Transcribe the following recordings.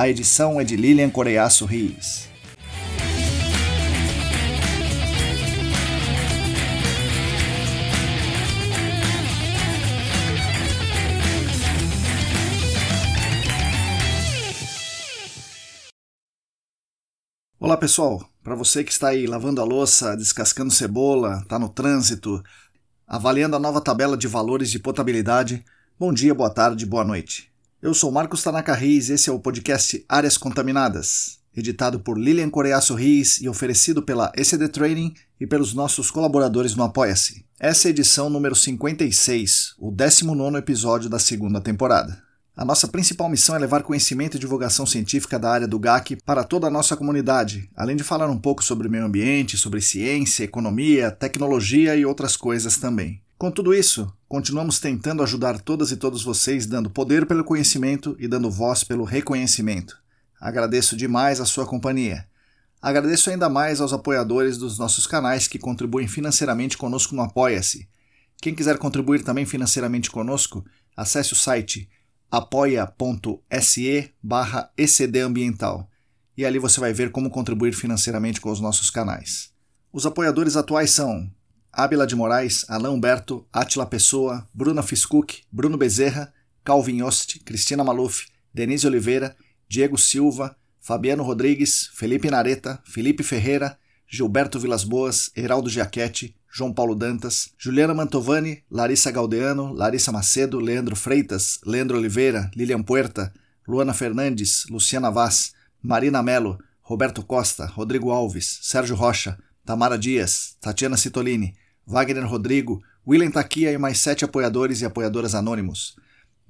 A edição é de Lilian Coreiaço Rios. Olá pessoal, para você que está aí lavando a louça, descascando cebola, está no trânsito, avaliando a nova tabela de valores de potabilidade, bom dia, boa tarde, boa noite. Eu sou Marcos Tanaka Reis e esse é o podcast Áreas Contaminadas, editado por Lilian Coreaço Reis e oferecido pela ECD Training e pelos nossos colaboradores no Apoia-se. Essa é a edição número 56, o 19 episódio da segunda temporada. A nossa principal missão é levar conhecimento e divulgação científica da área do GAC para toda a nossa comunidade, além de falar um pouco sobre meio ambiente, sobre ciência, economia, tecnologia e outras coisas também. Com tudo isso, continuamos tentando ajudar todas e todos vocês, dando poder pelo conhecimento e dando voz pelo reconhecimento. Agradeço demais a sua companhia. Agradeço ainda mais aos apoiadores dos nossos canais que contribuem financeiramente conosco no Apoia-se. Quem quiser contribuir também financeiramente conosco, acesse o site apoia.se barra ecdambiental e ali você vai ver como contribuir financeiramente com os nossos canais. Os apoiadores atuais são Ábila de Moraes, Alain Humberto, Atila Pessoa, Bruna Fiscuc, Bruno Bezerra, Calvin Yost, Cristina Maluf, Denise Oliveira, Diego Silva, Fabiano Rodrigues, Felipe Nareta, Felipe Ferreira, Gilberto Vilas Boas, Heraldo Giachetti, João Paulo Dantas, Juliana Mantovani, Larissa Galdeano, Larissa Macedo, Leandro Freitas, Leandro Oliveira, Lilian Puerta, Luana Fernandes, Luciana Vaz, Marina Melo, Roberto Costa, Rodrigo Alves, Sérgio Rocha, Tamara Dias, Tatiana Citolini, Wagner Rodrigo, William Taquia e mais sete apoiadores e apoiadoras anônimos.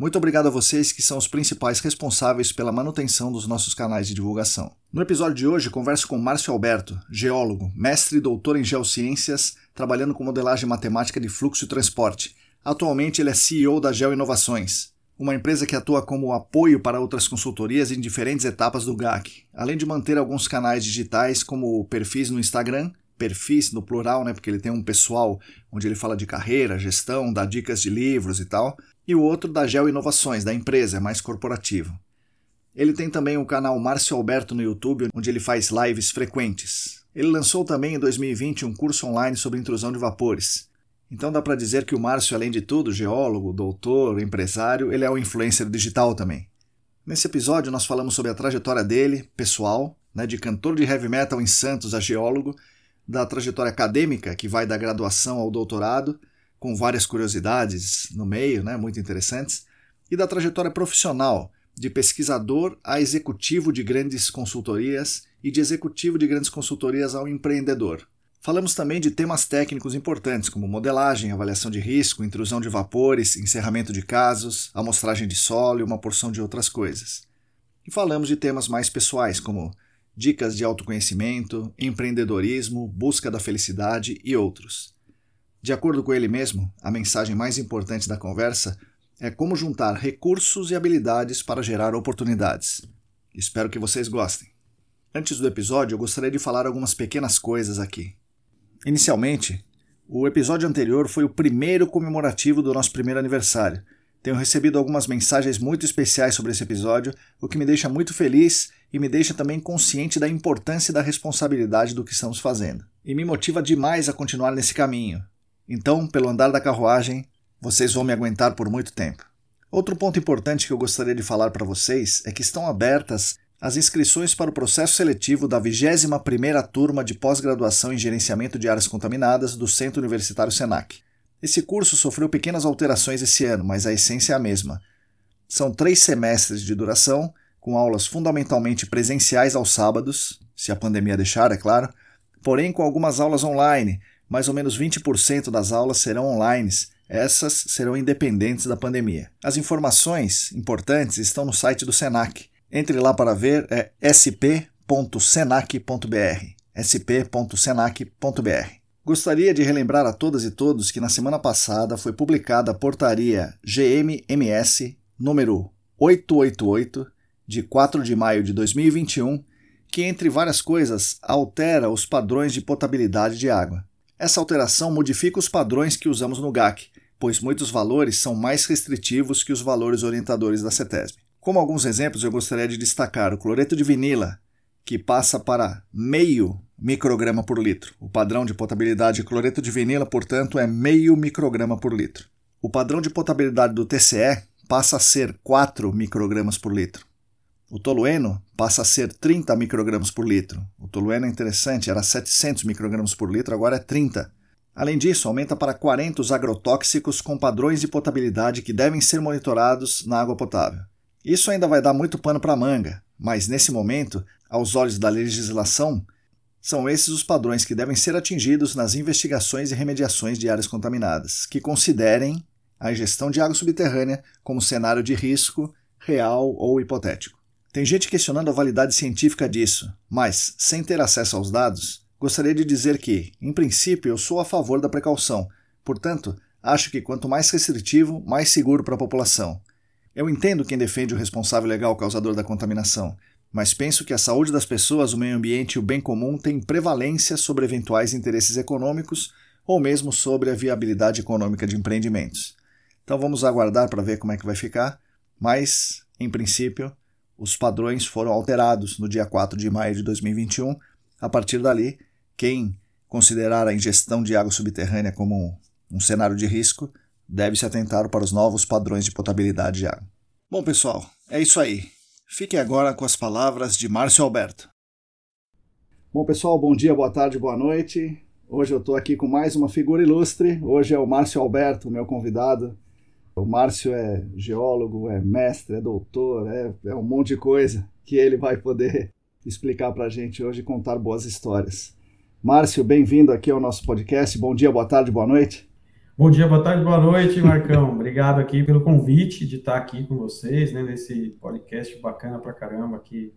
Muito obrigado a vocês que são os principais responsáveis pela manutenção dos nossos canais de divulgação. No episódio de hoje, converso com Márcio Alberto, geólogo, mestre e doutor em geociências, trabalhando com modelagem matemática de fluxo e transporte. Atualmente, ele é CEO da Geo Inovações, uma empresa que atua como apoio para outras consultorias em diferentes etapas do GAC, além de manter alguns canais digitais como perfis no Instagram perfis no plural, né, porque ele tem um pessoal onde ele fala de carreira, gestão, dá dicas de livros e tal, e o outro da Geo Inovações, da empresa, é mais corporativo. Ele tem também o canal Márcio Alberto no YouTube, onde ele faz lives frequentes. Ele lançou também em 2020 um curso online sobre intrusão de vapores. Então dá para dizer que o Márcio, além de tudo, geólogo, doutor, empresário, ele é um influencer digital também. Nesse episódio nós falamos sobre a trajetória dele, pessoal, né, de cantor de heavy metal em Santos a geólogo, da trajetória acadêmica, que vai da graduação ao doutorado, com várias curiosidades no meio, né, muito interessantes, e da trajetória profissional, de pesquisador a executivo de grandes consultorias e de executivo de grandes consultorias ao empreendedor. Falamos também de temas técnicos importantes, como modelagem, avaliação de risco, intrusão de vapores, encerramento de casos, amostragem de solo e uma porção de outras coisas. E falamos de temas mais pessoais, como dicas de autoconhecimento, empreendedorismo, busca da felicidade e outros. De acordo com ele mesmo, a mensagem mais importante da conversa é como juntar recursos e habilidades para gerar oportunidades. Espero que vocês gostem. Antes do episódio, eu gostaria de falar algumas pequenas coisas aqui. Inicialmente, o episódio anterior foi o primeiro comemorativo do nosso primeiro aniversário. Tenho recebido algumas mensagens muito especiais sobre esse episódio, o que me deixa muito feliz e me deixa também consciente da importância e da responsabilidade do que estamos fazendo. E me motiva demais a continuar nesse caminho. Então, pelo andar da carruagem, vocês vão me aguentar por muito tempo. Outro ponto importante que eu gostaria de falar para vocês é que estão abertas as inscrições para o processo seletivo da 21ª turma de pós-graduação em gerenciamento de áreas contaminadas do Centro Universitário Senac. Esse curso sofreu pequenas alterações esse ano, mas a essência é a mesma. São três semestres de duração, com aulas fundamentalmente presenciais aos sábados, se a pandemia deixar, é claro, porém com algumas aulas online. Mais ou menos 20% das aulas serão online. Essas serão independentes da pandemia. As informações importantes estão no site do Senac, entre lá para ver, é sp.senac.br. sp.senac.br. Gostaria de relembrar a todas e todos que na semana passada foi publicada a portaria GMMS número 888, de 4 de maio de 2021, que, entre várias coisas, altera os padrões de potabilidade de água. Essa alteração modifica os padrões que usamos no GAC, pois muitos valores são mais restritivos que os valores orientadores da CETESB. Como alguns exemplos, eu gostaria de destacar o cloreto de vinila, que passa para meio micrograma por litro. O padrão de potabilidade de cloreto de vinila, portanto, é meio micrograma por litro. O padrão de potabilidade do TCE passa a ser 4 microgramas por litro. O tolueno passa a ser 30 microgramas por litro. O tolueno é interessante, era 700 microgramas por litro, agora é 30. Além disso, aumenta para 40 os agrotóxicos com padrões de potabilidade que devem ser monitorados na água potável. Isso ainda vai dar muito pano para manga, mas nesse momento, aos olhos da legislação, são esses os padrões que devem ser atingidos nas investigações e remediações de áreas contaminadas, que considerem a ingestão de água subterrânea como cenário de risco real ou hipotético. Tem gente questionando a validade científica disso, mas, sem ter acesso aos dados, gostaria de dizer que, em princípio, eu sou a favor da precaução, portanto, acho que quanto mais restritivo, mais seguro para a população. Eu entendo quem defende o responsável legal causador da contaminação, mas penso que a saúde das pessoas, o meio ambiente e o bem comum têm prevalência sobre eventuais interesses econômicos ou mesmo sobre a viabilidade econômica de empreendimentos. Então vamos aguardar para ver como é que vai ficar, mas, em princípio, os padrões foram alterados no dia 4 de maio de 2021. A partir dali, quem considerar a ingestão de água subterrânea como um cenário de risco deve se atentar para os novos padrões de potabilidade de água. Bom, pessoal, é isso aí. Fiquem agora com as palavras de Márcio Alberto. Bom, pessoal, bom dia, boa tarde, boa noite. Hoje eu estou aqui com mais uma figura ilustre. Hoje é o Márcio Alberto, meu convidado. O Márcio é geólogo, é mestre, é doutor, é, é um monte de coisa que ele vai poder explicar para a gente hoje e contar boas histórias. Márcio, bem-vindo aqui ao nosso podcast. Bom dia, boa tarde, boa noite. Bom dia, boa tarde, boa noite, Marcão. Obrigado aqui pelo convite de estar aqui com vocês, né, nesse podcast bacana pra caramba que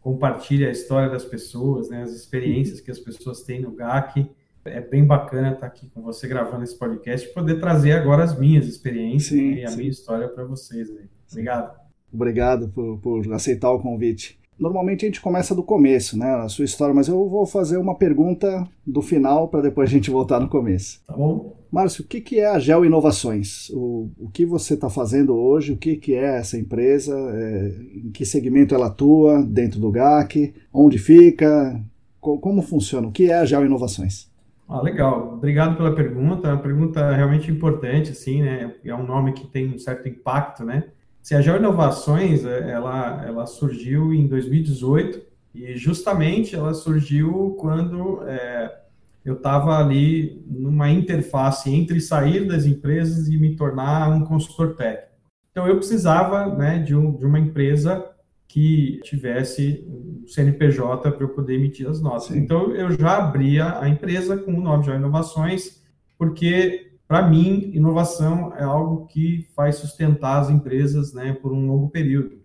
compartilha a história das pessoas, né, as experiências que as pessoas têm no GAC. É bem bacana estar aqui com você gravando esse podcast e poder trazer agora as minhas experiências sim, e a sim. minha história para vocês. Aí. Obrigado. Obrigado por, por aceitar o convite. Normalmente a gente começa do começo, né, a sua história, mas eu vou fazer uma pergunta do final para depois a gente voltar no começo. Tá bom? Márcio, o que, que é a Geo Inovações? O, o que você está fazendo hoje? O que, que é essa empresa? É, em que segmento ela atua dentro do GAC? Onde fica? Co como funciona? O que é a Geo Inovações? Ah, legal. Obrigado pela pergunta. É uma pergunta realmente importante, assim, né? É um nome que tem um certo impacto, né? Se a Geo Inovações, é, ela, ela surgiu em 2018 e justamente ela surgiu quando é, eu estava ali numa interface entre sair das empresas e me tornar um consultor técnico. Então, eu precisava né, de, um, de uma empresa que tivesse um CNPJ para eu poder emitir as notas. Sim. Então, eu já abria a empresa com o nome de Inovações, porque, para mim, inovação é algo que faz sustentar as empresas né, por um longo período.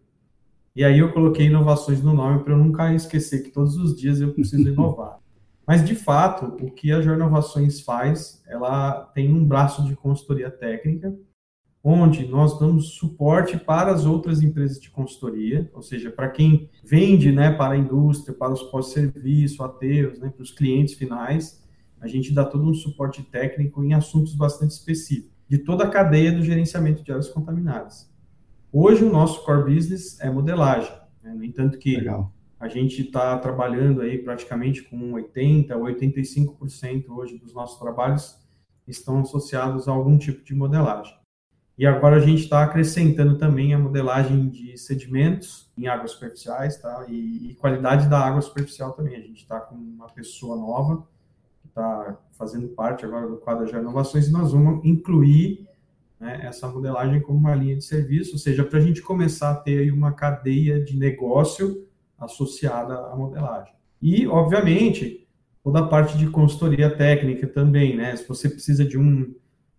E aí eu coloquei inovações no nome para eu nunca esquecer que todos os dias eu preciso inovar. Mas, de fato, o que a Jornovações faz, ela tem um braço de consultoria técnica, onde nós damos suporte para as outras empresas de consultoria, ou seja, para quem vende né, para a indústria, para os pós-serviço, ateus, né, para os clientes finais, a gente dá todo um suporte técnico em assuntos bastante específicos, de toda a cadeia do gerenciamento de áreas contaminadas. Hoje, o nosso core business é modelagem, né, no entanto que Legal a gente está trabalhando aí praticamente com 80% ou 85% hoje dos nossos trabalhos estão associados a algum tipo de modelagem. E agora a gente está acrescentando também a modelagem de sedimentos em águas superficiais, tá? E, e qualidade da água superficial também. A gente está com uma pessoa nova está fazendo parte agora do quadro de inovações e nós vamos incluir né, essa modelagem como uma linha de serviço, ou seja, para a gente começar a ter aí uma cadeia de negócio associada à modelagem. E, obviamente, toda a parte de consultoria técnica também, né? Se você precisa de um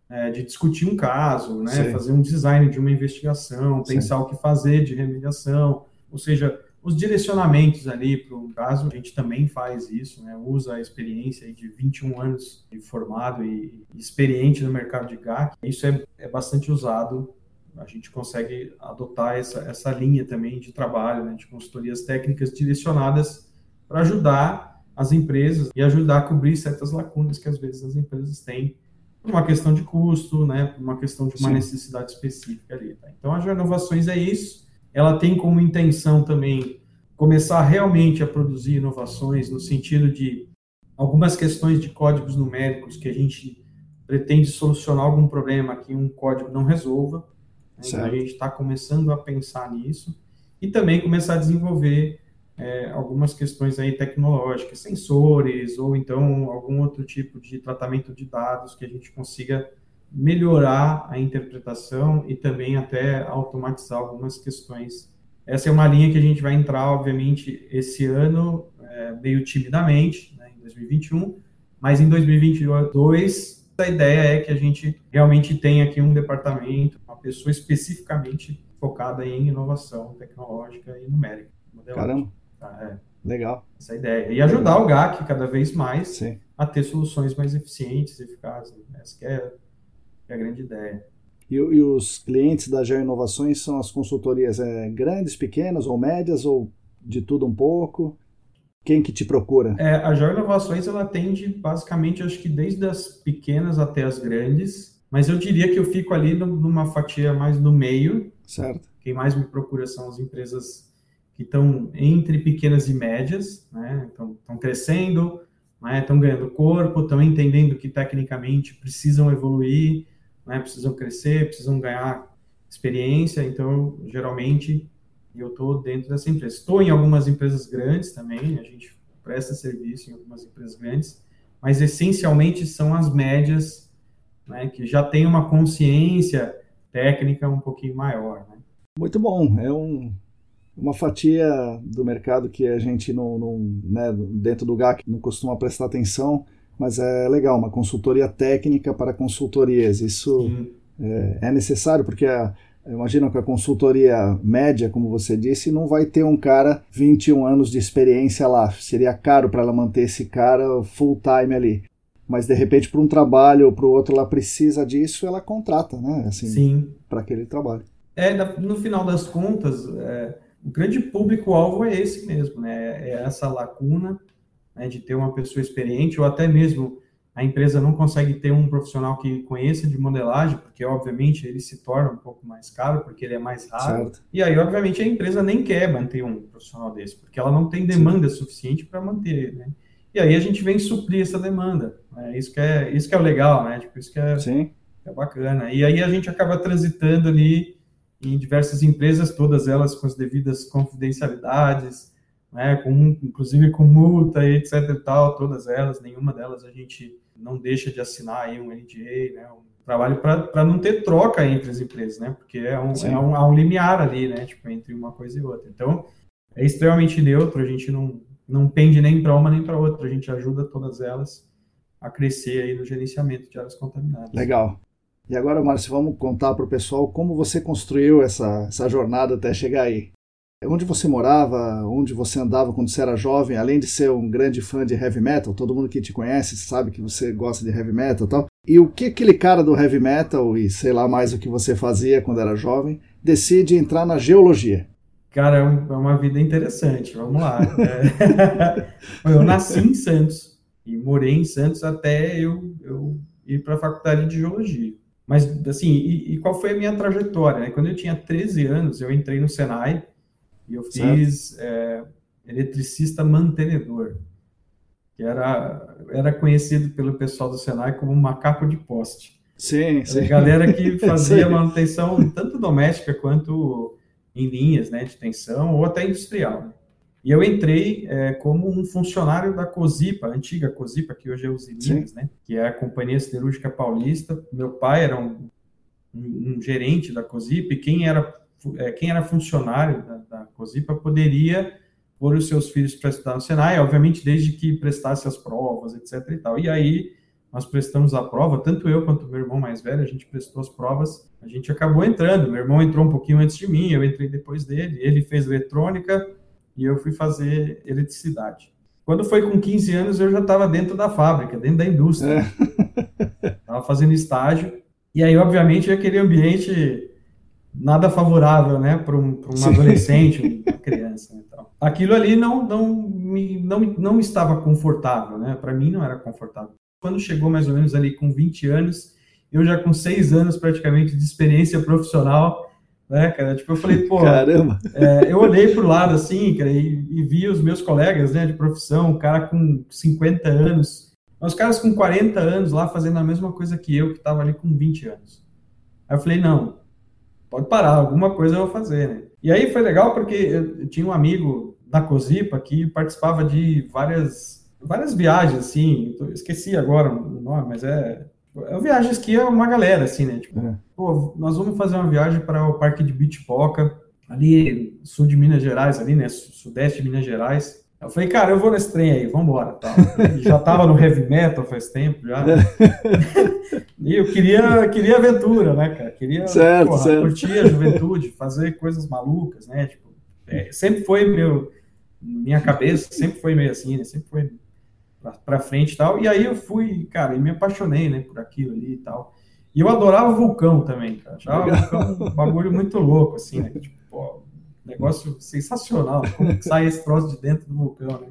é, de discutir um caso, né? Fazer um design de uma investigação, pensar Sim. o que fazer de remediação, ou seja, os direcionamentos ali para o caso, a gente também faz isso, né? usa a experiência de 21 anos de formado e experiente no mercado de GAC. Isso é, é bastante usado, a gente consegue adotar essa, essa linha também de trabalho, né? de consultorias técnicas direcionadas para ajudar as empresas e ajudar a cobrir certas lacunas que às vezes as empresas têm por uma questão de custo, né, por uma questão de uma Sim. necessidade específica ali. Tá? Então, a Inovações é isso. Ela tem como intenção também começar realmente a produzir inovações no sentido de algumas questões de códigos numéricos que a gente pretende solucionar algum problema que um código não resolva. Né? Então, a gente está começando a pensar nisso e também começar a desenvolver é, algumas questões aí tecnológicas, sensores ou então algum outro tipo de tratamento de dados que a gente consiga melhorar a interpretação e também até automatizar algumas questões. Essa é uma linha que a gente vai entrar, obviamente, esse ano, é, meio timidamente, né, em 2021, mas em 2022 a ideia é que a gente realmente tenha aqui um departamento, uma pessoa especificamente focada em inovação tecnológica e numérica. Caramba! Tá, é. Legal. Essa é ideia. E ajudar o GAC cada vez mais Sim. a ter soluções mais eficientes, eficazes. Essa que é, é a grande ideia. E, e, os clientes da Geo Inovações são as consultorias é, grandes, pequenas ou médias ou de tudo um pouco? Quem que te procura? É, a Geo Inovações ela atende basicamente, acho que desde as pequenas até as grandes, mas eu diria que eu fico ali numa fatia mais no meio. Certo. Quem mais me procura são as empresas que estão entre pequenas e médias, né? Então, estão crescendo, né? estão ganhando corpo, estão entendendo que tecnicamente precisam evoluir, né? precisam crescer, precisam ganhar experiência. Então, geralmente, eu estou dentro dessa empresa. Estou em algumas empresas grandes também, a gente presta serviço em algumas empresas grandes, mas essencialmente são as médias, né? que já têm uma consciência técnica um pouquinho maior. Né? Muito bom, é um uma fatia do mercado que a gente não, não né, dentro do GAC não costuma prestar atenção, mas é legal, uma consultoria técnica para consultorias. Isso é, é, necessário, porque a, imagina que a consultoria média, como você disse, não vai ter um cara 21 anos de experiência lá. Seria caro para ela manter esse cara full time ali. Mas de repente, para um trabalho ou para o outro, ela precisa disso, ela contrata, né? Assim, para aquele trabalho. É, no final das contas, é o grande público-alvo é esse mesmo, né? É essa lacuna né, de ter uma pessoa experiente, ou até mesmo a empresa não consegue ter um profissional que conheça de modelagem, porque obviamente ele se torna um pouco mais caro, porque ele é mais raro. Certo. E aí, obviamente, a empresa nem quer manter um profissional desse, porque ela não tem demanda Sim. suficiente para manter, né? E aí a gente vem suprir essa demanda. Né? Isso, que é, isso que é o legal, né? Tipo, isso que é, Sim. é bacana. E aí a gente acaba transitando ali em diversas empresas, todas elas com as devidas confidencialidades, né, com, inclusive com multa e etc e tal, todas elas, nenhuma delas a gente não deixa de assinar aí um NDA, né, um trabalho para não ter troca entre as empresas, né, porque é um, é um, há um limiar ali, né, tipo, entre uma coisa e outra. Então, é extremamente neutro, a gente não, não pende nem para uma nem para outra, a gente ajuda todas elas a crescer aí no gerenciamento de áreas contaminadas. Legal. E agora, Márcio, vamos contar para o pessoal como você construiu essa, essa jornada até chegar aí. Onde você morava, onde você andava quando você era jovem, além de ser um grande fã de heavy metal, todo mundo que te conhece sabe que você gosta de heavy metal e tal. E o que aquele cara do heavy metal, e sei lá mais o que você fazia quando era jovem, decide entrar na geologia? Cara, é, é uma vida interessante, vamos lá. É... eu nasci em Santos e morei em Santos até eu, eu ir para a faculdade de geologia. Mas, assim, e, e, qual foi a minha trajetória? Né? Quando eu tinha 13 anos, eu entrei no Senai e eu fiz é, eletricista mantenedor, que era, era conhecido pelo pessoal do Senai como macaco de poste. Sim, sim. A galera que fazia manutenção tanto doméstica quanto em linhas né, de tensão ou até industrial. E eu entrei é, como um funcionário da COSIPA, a antiga COSIPA, que hoje é Usiminas, né? Que é a Companhia Siderúrgica Paulista. Meu pai era um, um, um gerente da COSIPA e quem era, é, quem era funcionário da COSIPA poderia pôr os seus filhos para estudar no Senai, obviamente desde que prestasse as provas, etc e tal. E aí nós prestamos a prova, tanto eu quanto meu irmão mais velho, a gente prestou as provas, a gente acabou entrando. Meu irmão entrou um pouquinho antes de mim, eu entrei depois dele. Ele fez eletrônica, e eu fui fazer eletricidade. Quando foi com 15 anos, eu já estava dentro da fábrica, dentro da indústria. Estava é. fazendo estágio. E aí, obviamente, aquele ambiente nada favorável, né, para um, um adolescente, uma criança. Então. Aquilo ali não, não, me, não, não estava confortável, né, para mim não era confortável. Quando chegou mais ou menos ali com 20 anos, eu já com seis anos praticamente de experiência profissional, né, cara? Tipo, eu falei, pô. Caramba! É, eu olhei pro lado assim, cara, e, e, vi os meus colegas, né, de profissão, um cara com 50 anos, os caras com 40 anos lá fazendo a mesma coisa que eu, que tava ali com 20 anos. Aí eu falei, não, pode parar, alguma coisa eu vou fazer, né? E aí foi legal porque eu, eu tinha um amigo da Cozipa que participava de várias, várias viagens, assim, esqueci agora o nome, mas é é viagens que é uma galera, assim, né? Tipo, é. pô, nós vamos fazer uma viagem para o Parque de Bitpoca, ali sul de Minas Gerais, ali, né? Sudeste de Minas Gerais. Eu falei, cara, eu vou nesse trem aí, vambora. Tal. já tava no heavy metal faz tempo já. e eu queria, queria aventura, né, cara? Queria certo, porra, certo. curtir a juventude, fazer coisas malucas, né? Tipo, é, sempre foi meu, minha cabeça, sempre foi meio assim, né? Sempre foi para frente e tal. E aí eu fui, cara, e me apaixonei, né, por aquilo ali e tal. E eu adorava vulcão também, cara. Achava vulcão um bagulho muito louco, assim, né? Tipo, pô, negócio sensacional. Como sai esse troço de dentro do vulcão, né?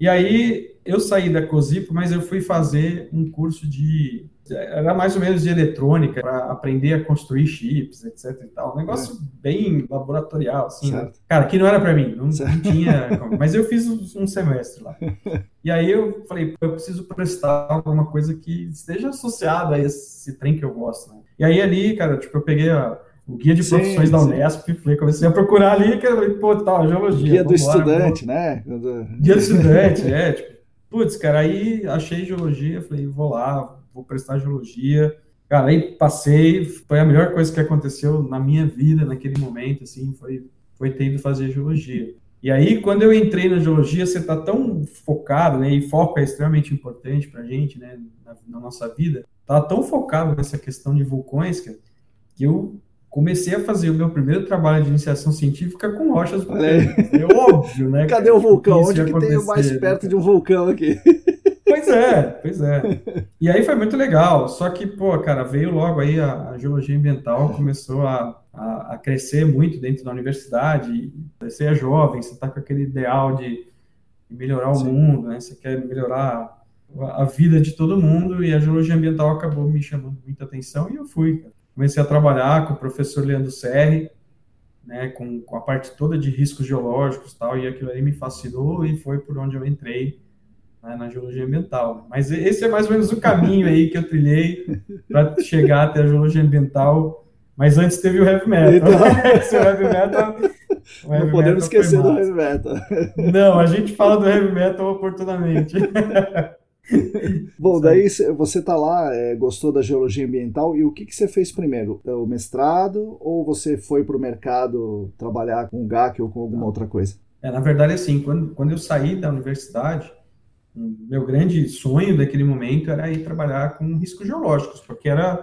E aí eu saí da COSIPO, mas eu fui fazer um curso de era mais ou menos de eletrônica para aprender a construir chips, etc e tal. Um negócio é. bem laboratorial, assim. Né? Cara, que não era para mim, não, não tinha. mas eu fiz um semestre lá. E aí eu falei, eu preciso prestar alguma coisa que esteja associada a esse trem que eu gosto, né? E aí ali, cara, tipo, eu peguei a, o guia de profissões sim, da Unesp, falei, comecei a procurar ali, que eu pô, tá, geologia. Guia do estudante, né? Guia do estudante, é, tipo, putz, cara, aí achei geologia, falei, vou lá, vou prestar geologia. Cara, aí passei, foi a melhor coisa que aconteceu na minha vida naquele momento, assim, foi, foi ter ido fazer geologia. E aí, quando eu entrei na geologia, você está tão focado, né, e foco é extremamente importante para a gente, né, na, na, nossa vida, tá tão focado nessa questão de vulcões, que eu comecei a fazer o meu primeiro trabalho de iniciação científica com rochas vulcânicas. É óbvio, né? Cadê o vulcão? Onde que tem o mais perto de um vulcão aqui? Pois é, pois é. E aí foi muito legal. Só que, pô, cara, veio logo aí a, a geologia ambiental, começou a, a, a, crescer muito dentro da universidade. Você é jovem, você está com aquele ideal de, melhorar o Sim. mundo, né? Você quer melhorar a vida de todo mundo e a geologia ambiental acabou me chamando muita atenção e eu fui. Comecei a trabalhar com o professor Leandro Serri, né, com, com a parte toda de riscos geológicos e tal, e aquilo aí me fascinou e foi por onde eu entrei né, na geologia ambiental. Mas esse é mais ou menos o caminho aí que eu trilhei para chegar até a geologia ambiental. Mas antes teve o heavy metal. Então... esse heavy metal. O heavy Não podemos esquecer do heavy metal. Não, a gente fala do heavy metal oportunamente. Bom, daí você tá lá, é, gostou da geologia ambiental e o que, que você fez primeiro? O mestrado ou você foi para o mercado trabalhar com GAC ou com alguma outra coisa? É, na verdade, assim, quando, quando eu saí da universidade, meu grande sonho daquele momento era ir trabalhar com riscos geológicos, porque era,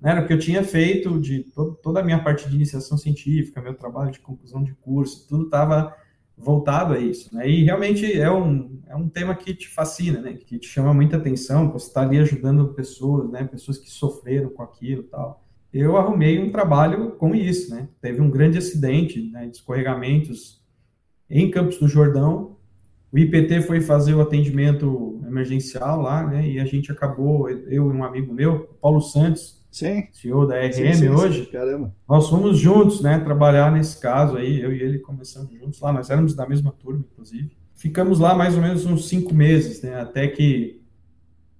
né, era o que eu tinha feito de to toda a minha parte de iniciação científica, meu trabalho de conclusão de curso, tudo estava voltado a isso. Né? E realmente é um, é um tema que te fascina, né? que te chama muita atenção, você está ali ajudando pessoas, né? pessoas que sofreram com aquilo tal. Eu arrumei um trabalho com isso, né? Teve um grande acidente né, de escorregamentos em Campos do Jordão, o IPT foi fazer o atendimento emergencial lá, né? E a gente acabou, eu e um amigo meu, Paulo Santos, sim. CEO da RM sim, sim, hoje. Caramba. Nós fomos juntos, né? Trabalhar nesse caso aí, eu e ele começamos juntos lá. Nós éramos da mesma turma, inclusive. Ficamos lá mais ou menos uns cinco meses, né? Até que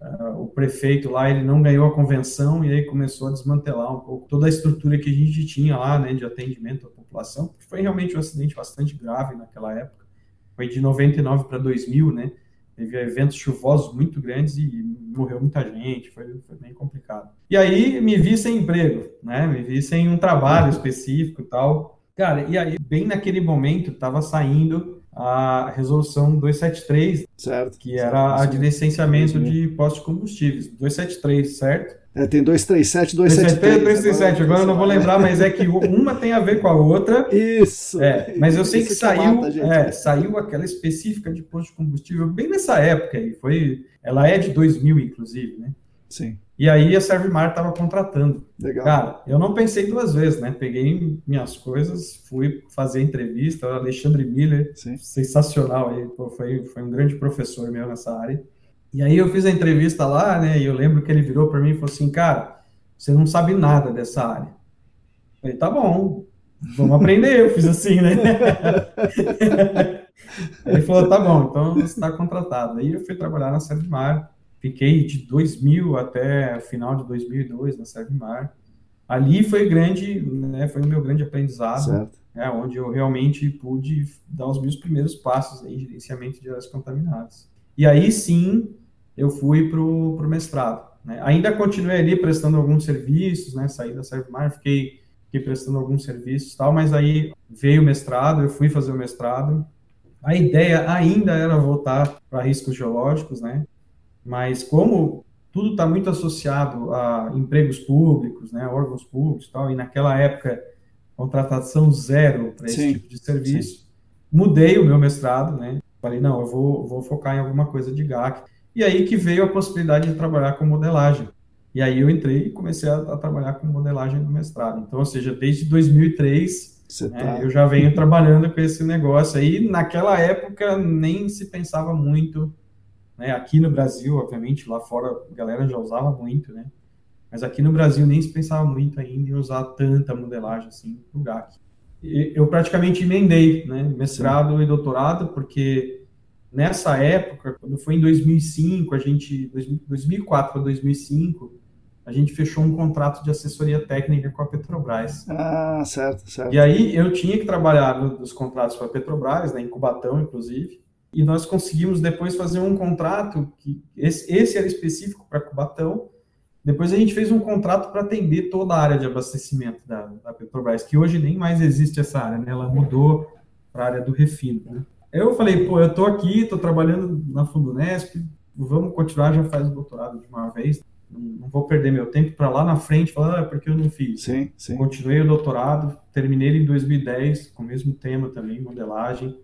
uh, o prefeito lá ele não ganhou a convenção e aí começou a desmantelar um pouco toda a estrutura que a gente tinha lá, né, de atendimento à população. Foi realmente um acidente bastante grave naquela época. Foi de 99 para 2000, né? Teve eventos chuvosos muito grandes e morreu muita gente, foi, foi, bem complicado. E aí me vi sem emprego, né? Me vi sem um trabalho específico e tal. Cara, e aí, bem naquele momento, estava saindo a resolução 273, certo, que era a de licenciamento de postos de combustíveis. 273, certo? É, tem 237 e 273. 237, agora eu não vou lembrar, mas é que uma tem a ver com a outra. Isso. É, mas eu sei que saiu, mata, é, saiu aquela específica de posto de combustível bem nessa época aí. Foi, ela é de 2000, inclusive, né? Sim. E aí a Servimar estava contratando. Legal. Cara, eu não pensei duas vezes, né? Peguei minhas coisas, fui fazer entrevista, Alexandre Miller, Sim. sensacional aí, pô, foi, foi um grande professor meu nessa área. E aí eu fiz a entrevista lá, né? E eu lembro que ele virou para mim e falou assim, cara, você não sabe nada dessa área. Eu falei, tá bom, vamos aprender. Eu fiz assim, né? ele falou, tá bom, então você está contratado. Aí eu fui trabalhar na Servimar, fiquei de 2000 até final de 2002 na Servimar. Ali foi grande, né? Foi o meu grande aprendizado. Certo. É, onde eu realmente pude dar os meus primeiros passos em gerenciamento de áreas contaminadas. E aí sim, eu fui para o mestrado. Né? Ainda continuei ali prestando alguns serviços, né? saí da Servimar, fiquei, fiquei prestando alguns serviços tal, mas aí veio o mestrado, eu fui fazer o mestrado. A ideia ainda era voltar para riscos geológicos, né? Mas como tudo está muito associado a empregos públicos, né, órgãos públicos tal, e naquela época contratação zero para esse tipo de serviço, sim. mudei o meu mestrado, né, falei, não, eu vou, vou focar em alguma coisa de GAC, e aí que veio a possibilidade de trabalhar com modelagem. E aí eu entrei e comecei a, a trabalhar com modelagem no mestrado. Então, ou seja, desde 2003 né, tá... eu já venho trabalhando com esse negócio aí. Naquela época nem se pensava muito, né? Aqui no Brasil, obviamente, lá fora a galera já usava muito, né? Mas aqui no Brasil nem se pensava muito ainda em usar tanta modelagem assim no GAC. Eu praticamente emendei, né? Mestrado Sim. e doutorado, porque nessa época, quando foi em 2005, a gente 2004 para 2005, a gente fechou um contrato de assessoria técnica com a Petrobras. Ah, certo, certo. E aí eu tinha que trabalhar nos contratos com a Petrobras, né, em Cubatão, inclusive, e nós conseguimos depois fazer um contrato que esse, esse era específico para Cubatão. Depois a gente fez um contrato para atender toda a área de abastecimento da, da, Petrobras, que hoje nem mais existe essa área, né? Ela mudou para a área do refino. Né? Eu falei, pô, eu estou aqui, estou trabalhando na Fundunesp, vamos continuar, já faz o doutorado de uma vez, não, não vou perder meu tempo para lá na frente falar, ah, porque eu não fiz. Sim, sim. Continuei o doutorado, terminei ele em 2010, com o mesmo tema também, modelagem.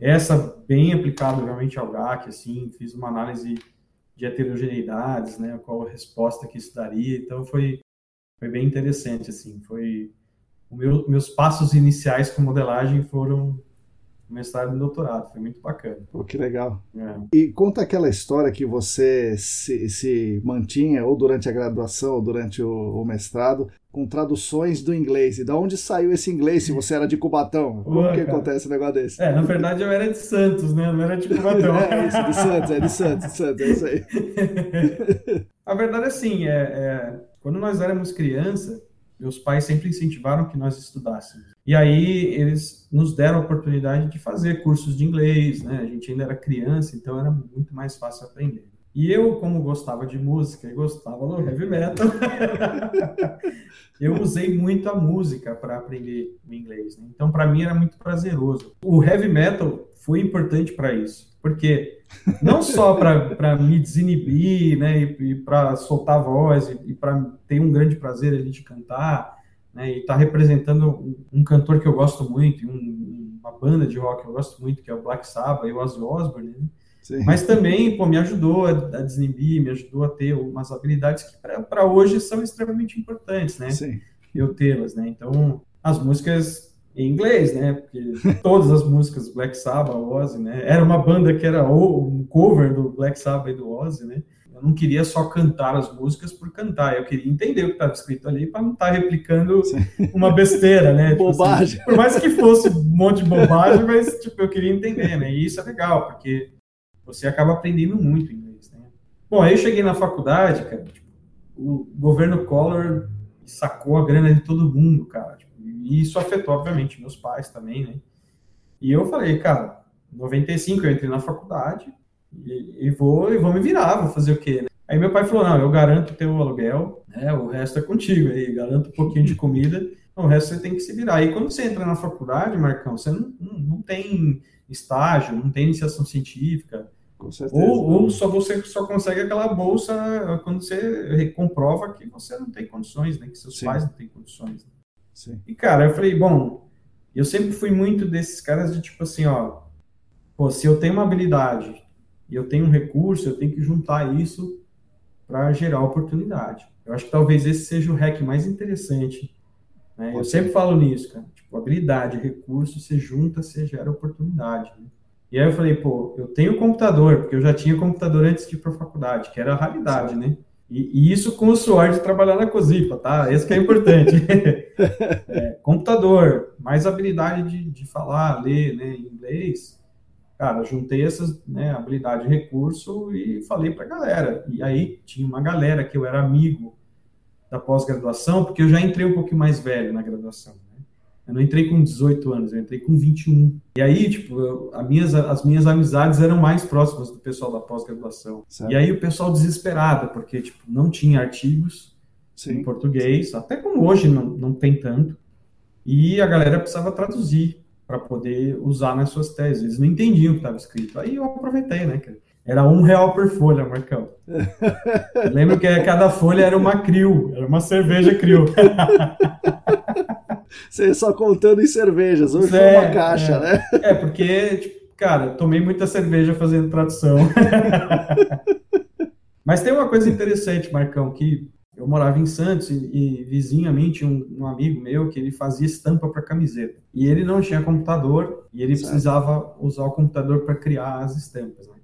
Essa bem aplicado realmente ao GAC, assim, fiz uma análise de heterogeneidades, né, qual a resposta que isso daria, então foi, foi bem interessante, assim, foi... Meu, meus passos iniciais com modelagem foram mestrado e doutorado, foi muito bacana. Pô, que legal. É. E conta aquela história que você se, se, mantinha, ou durante a graduação, ou durante o, o, mestrado, com traduções do inglês. E da onde saiu esse inglês, se você era de Cubatão? Como Ué, que cara. acontece um negócio desse? É, na verdade eu era de Santos, né? Não era de Cubatão. é isso, de Santos, é de Santos, de Santos, é isso aí. a verdade é assim, é, é, quando nós éramos criança, meus pais sempre incentivaram que nós estudássemos. E aí eles nos deram a oportunidade de fazer cursos de inglês, né? A gente ainda era criança, então era muito mais fácil aprender. E eu, como gostava de música e gostava do heavy metal, eu usei muito a música para aprender o inglês. Né? Então, para mim, era muito prazeroso. O heavy metal foi importante para isso, porque não só para me desinibir, né, e, e para soltar a voz, e, e para ter um grande prazer ali de cantar, né, e estar tá representando um, um, cantor que eu gosto muito, um, uma banda de rock que eu gosto muito, que é o Black Sabbath e o Ozzy Osbourne, né? Mas também, pô, me ajudou a, a desinibir, me ajudou a ter umas habilidades que para hoje são extremamente importantes, né? Sim. Eu tê-las, né? Então, as músicas em inglês, né? Porque todas as músicas Black Sabbath, Ozzy, né? Era uma banda que era um cover do Black Sabbath e do Ozzy, né? Eu não queria só cantar as músicas por cantar, eu queria entender o que estava escrito ali para não estar tá replicando Sim. uma besteira, né? Tipo assim, bobagem. Assim, por mais que fosse um monte de bobagem, mas tipo, eu queria entender, né? E isso é legal, porque você acaba aprendendo muito inglês, né? Bom, aí eu cheguei na faculdade, cara, tipo, o governo Collor sacou a grana de todo mundo, cara. Tipo, e isso afetou, obviamente, meus pais também, né? E eu falei, cara, 95 eu entrei na faculdade e, e vou, e vou me virar, vou fazer o quê, né? Aí meu pai falou, não, eu garanto teu aluguel, né? O resto é contigo aí, garanto um pouquinho de comida, o resto você tem que se virar. Aí quando você entra na faculdade, Marcão, você não, não, não tem estágio, não tem iniciação científica, ou, ou, só você só consegue aquela bolsa quando você comprova que você não tem condições, né? Que seus Sim. pais não têm condições. Né? Sim. E, cara, eu falei, bom, eu sempre fui muito desses caras de tipo assim, ó, pô, se eu tenho uma habilidade e eu tenho um recurso, eu tenho que juntar isso para gerar oportunidade. Eu acho que talvez esse seja o hack mais interessante. Né? Eu sempre falo nisso, cara. Tipo, habilidade, recurso, você junta, você gera oportunidade. Né? E aí eu falei, pô, eu tenho computador, porque eu já tinha computador antes de ir para a faculdade, que era a realidade, né? E, e, isso com o suor de trabalhar na Cosipa, tá? Esse que é importante. é, computador, mais habilidade de, de falar, ler, né, inglês. Cara, juntei essas, né, habilidade de recurso e falei pra galera. E aí tinha uma galera que eu era amigo da pós-graduação, porque eu já entrei um pouquinho mais velho na graduação. Eu não entrei com 18 anos, eu entrei com 21. E aí, tipo, eu, a minhas, as minhas amizades eram mais próximas do pessoal da pós-graduação. E aí o pessoal desesperado, porque, tipo, não tinha artigos Sim. em português, até como hoje não, não tem tanto. E a galera precisava traduzir para poder usar nas suas teses. Eles não entendiam o que estava escrito. Aí eu aproveitei, né, Era um real por folha, Marcão. lembro que cada folha era uma crio, era uma cerveja crio. Você só contando em cervejas, hoje é, foi uma caixa, é. né? É, porque, tipo, cara, tomei muita cerveja fazendo tradução. Mas tem uma coisa interessante, Marcão, que eu morava em Santos e, e vizinhamente um, um, amigo meu que ele fazia estampa para camiseta. E ele não tinha computador e ele certo. precisava usar o computador para criar as estampas. Né?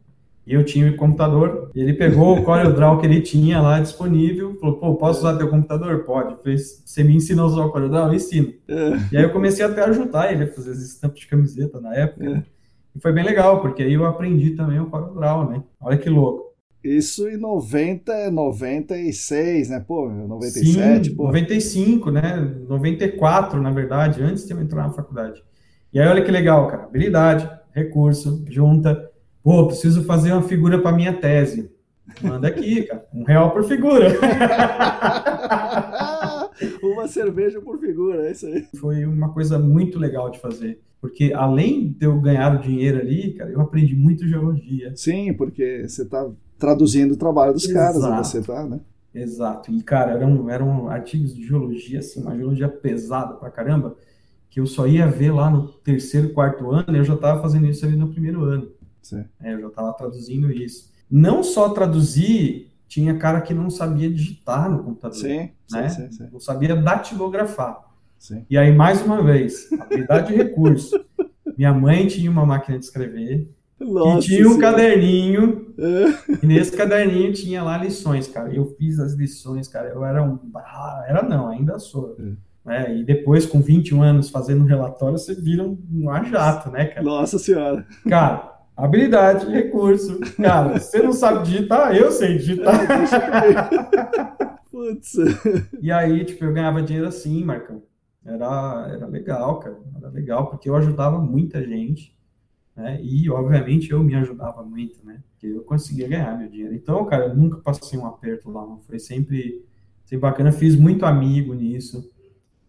E eu tinha o computador, e ele pegou o CorelDRAW que ele tinha lá disponível, falou, pô, posso usar teu computador? Pode. Fez, você me ensina a usar o CorelDRAW? Eu ensino. É. E aí eu comecei até a ajudar ele a fazer as estampas de camiseta na época. É. E foi bem legal, porque aí eu aprendi também o CorelDRAW, né? Olha que louco. Isso em 90, 96, né? Pô, 97, Sim, pô. 95, né? 94, na verdade, antes de eu entrar na faculdade. E aí olha que legal, cara. Habilidade, recurso, junta Pô, preciso fazer uma figura para minha tese. Manda aqui, cara. Um real por figura. uma cerveja por figura, é isso aí. Foi uma coisa muito legal de fazer. Porque além de eu ganhar o dinheiro ali, cara, eu aprendi muito geologia. Sim, porque você está traduzindo o trabalho dos Exato. caras, você tá, né? Exato. E, cara, eram, eram artigos de geologia, assim, uma geologia pesada pra caramba, que eu só ia ver lá no terceiro, quarto ano, e eu já estava fazendo isso ali no primeiro ano. É, eu já estava traduzindo isso. Não só traduzir, tinha cara que não sabia digitar no computador. Sim, né? sim, sim, Não sabia datilografar. Sim. E aí, mais uma vez, habilidade de recurso. Minha mãe tinha uma máquina de escrever Nossa, e tinha um senhora. caderninho. É. E nesse caderninho tinha lá lições, cara. Eu fiz as lições, cara. Eu era um. Ah, era não, ainda sou. É. É, e depois, com 21 anos fazendo relatório, você vira um, um jato, né, cara? Nossa senhora. Cara, Habilidade, recurso. Cara, você não sabe digitar, eu sei digitar. Putz. E aí, tipo, eu ganhava dinheiro assim, Marcão. Era, era legal, cara. Era legal, porque eu ajudava muita gente. Né? E, obviamente, eu me ajudava muito, né? Porque eu conseguia ganhar meu dinheiro. Então, cara, eu nunca passei um aperto lá, não. Foi sempre, sempre bacana. Fiz muito amigo nisso.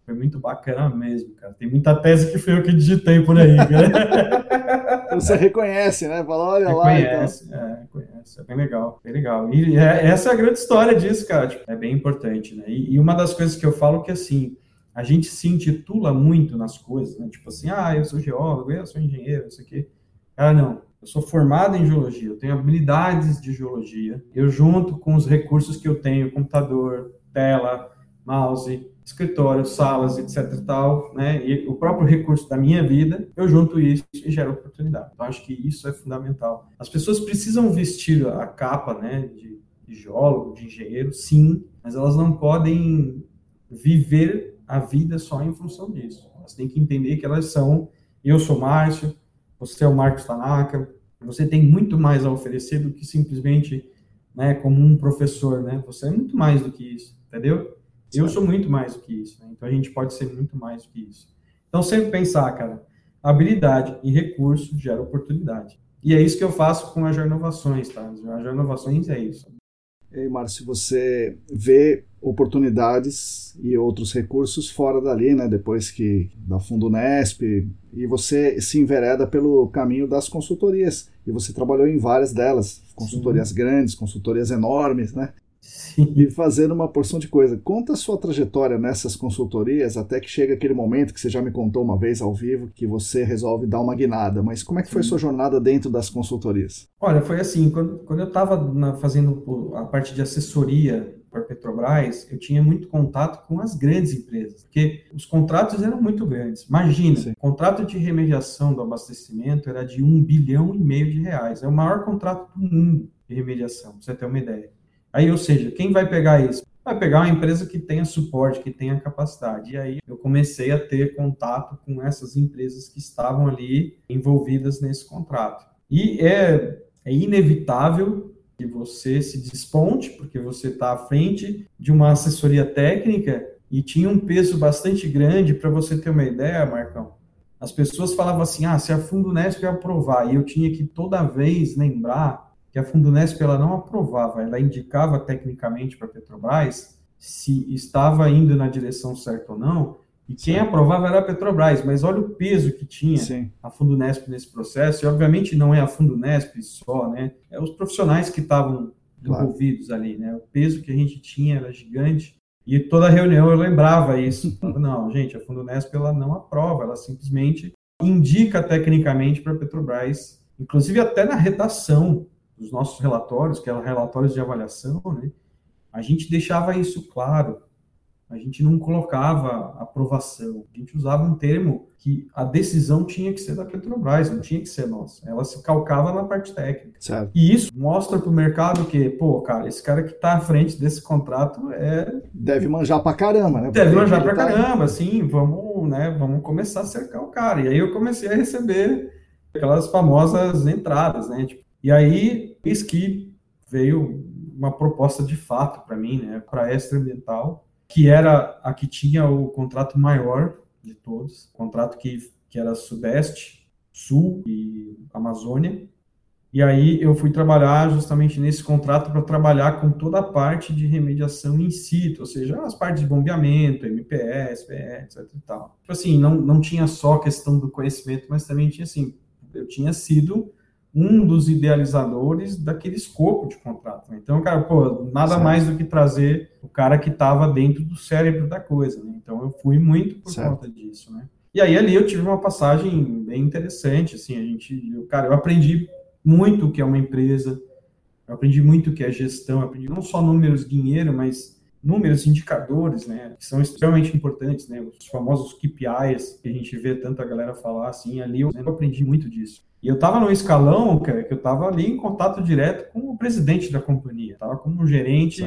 Foi muito bacana mesmo, cara. Tem muita tese que foi eu que digitei por aí, cara. Você reconhece, né? Fala, olha reconhece, lá. Então. É, reconhece. É bem legal, bem legal. E é, essa é a grande história disso, cara. Tipo, é bem importante, né? E, e, uma das coisas que eu falo que, assim, a gente se intitula muito nas coisas, né? Tipo assim, ah, eu sou geólogo, eu sou engenheiro, isso aqui. Ah, não. Eu sou formado em geologia, eu tenho habilidades de geologia. Eu junto com os recursos que eu tenho, computador, tela, mouse, escritório, salas, etc tal, né, e o próprio recurso da minha vida, eu junto isso e gero oportunidade. Então, acho que isso é fundamental. As pessoas precisam vestir a capa, né, de, de geólogo, de engenheiro, sim, mas elas não podem viver a vida só em função disso. Elas têm que entender que elas são, eu sou Márcio, você é o Marcos Tanaka, você tem muito mais a oferecer do que simplesmente né, como um professor, né? Você é muito mais do que isso, entendeu? Eu sou muito mais do que isso, né? então a gente pode ser muito mais do que isso. Então sempre pensar, cara, habilidade e recurso gera oportunidade. E é isso que eu faço com as Inovações, tá? As Inovações é isso. E aí, Márcio, você vê oportunidades e outros recursos fora dali, né? Depois que da Fundo Nesp, e você se envereda pelo caminho das consultorias. E você trabalhou em várias delas, consultorias Sim. grandes, consultorias enormes, né? E fazendo uma porção de coisa. Conta a sua trajetória nessas consultorias até que chega aquele momento que você já me contou uma vez ao vivo que você resolve dar uma guinada. Mas como é que foi Sim. sua jornada dentro das consultorias? Olha, foi assim, quando, quando eu estava fazendo a parte de assessoria para a Petrobras, eu tinha muito contato com as grandes empresas, porque os contratos eram muito grandes. Imagina, Sim. o contrato de remediação do abastecimento era de um bilhão e meio de reais. É o maior contrato do mundo de remediação, para você ter uma ideia. Aí, ou seja, quem vai pegar isso? Vai pegar uma empresa que tenha suporte, que tenha capacidade. E aí eu comecei a ter contato com essas empresas que estavam ali envolvidas nesse contrato. E é, é inevitável que você se desponte, porque você está à frente de uma assessoria técnica e tinha um peso bastante grande para você ter uma ideia, Marcão. As pessoas falavam assim: ah, se a Fundo Nesp aprovar, e eu tinha que toda vez lembrar que a Fundunesp ela não aprovava, ela indicava tecnicamente para a Petrobras se estava indo na direção certa ou não, e quem Sim. aprovava era a Petrobras, mas olha o peso que tinha Sim. a Fundunesp nesse processo, e obviamente não é a Fundunesp só, né? É os profissionais que estavam claro. envolvidos ali, né? O peso que a gente tinha era gigante, e toda reunião eu lembrava isso. não, gente, a Fundunesp ela não aprova, ela simplesmente indica tecnicamente para a Petrobras, inclusive até na redação dos nossos relatórios, que eram relatórios de avaliação, né, a gente deixava isso claro. A gente não colocava aprovação. A gente usava um termo que a decisão tinha que ser da Petrobras, não tinha que ser nossa. Ela se calcava na parte técnica. Certo. E isso mostra para o mercado que, pô, cara, esse cara que está à frente desse contrato é. Deve manjar para caramba, né? Deve manjar para tá... caramba, sim. Vamos, né? Vamos começar a cercar o cara. E aí eu comecei a receber aquelas famosas entradas, né? Tipo, e aí, eis que veio uma proposta de fato para mim, né, para Extra Ambiental, que era a que tinha o contrato maior de todos, contrato que, que era Sudeste, Sul e Amazônia. E aí eu fui trabalhar justamente nesse contrato para trabalhar com toda a parte de remediação in situ, ou seja, as partes de bombeamento, MPS, PE, etc e tal. Tipo assim, não, não tinha só questão do conhecimento, mas também tinha assim, eu tinha sido um dos idealizadores daquele escopo de contrato. Né? Então, cara, pô, nada certo. mais do que trazer o cara que estava dentro do cérebro da coisa. Né? Então, eu fui muito por certo. conta disso, né? E aí ali eu tive uma passagem bem interessante, assim, a gente, eu, cara, eu aprendi muito o que é uma empresa, eu aprendi muito o que é gestão, aprendi não só números, dinheiro, mas números, indicadores, né, que são extremamente importantes, né, os famosos KPIs que a gente vê tanta galera falar, assim, ali eu aprendi muito disso. E eu estava no escalão, cara, que eu estava ali em contato direto com o presidente da companhia. Estava como um gerente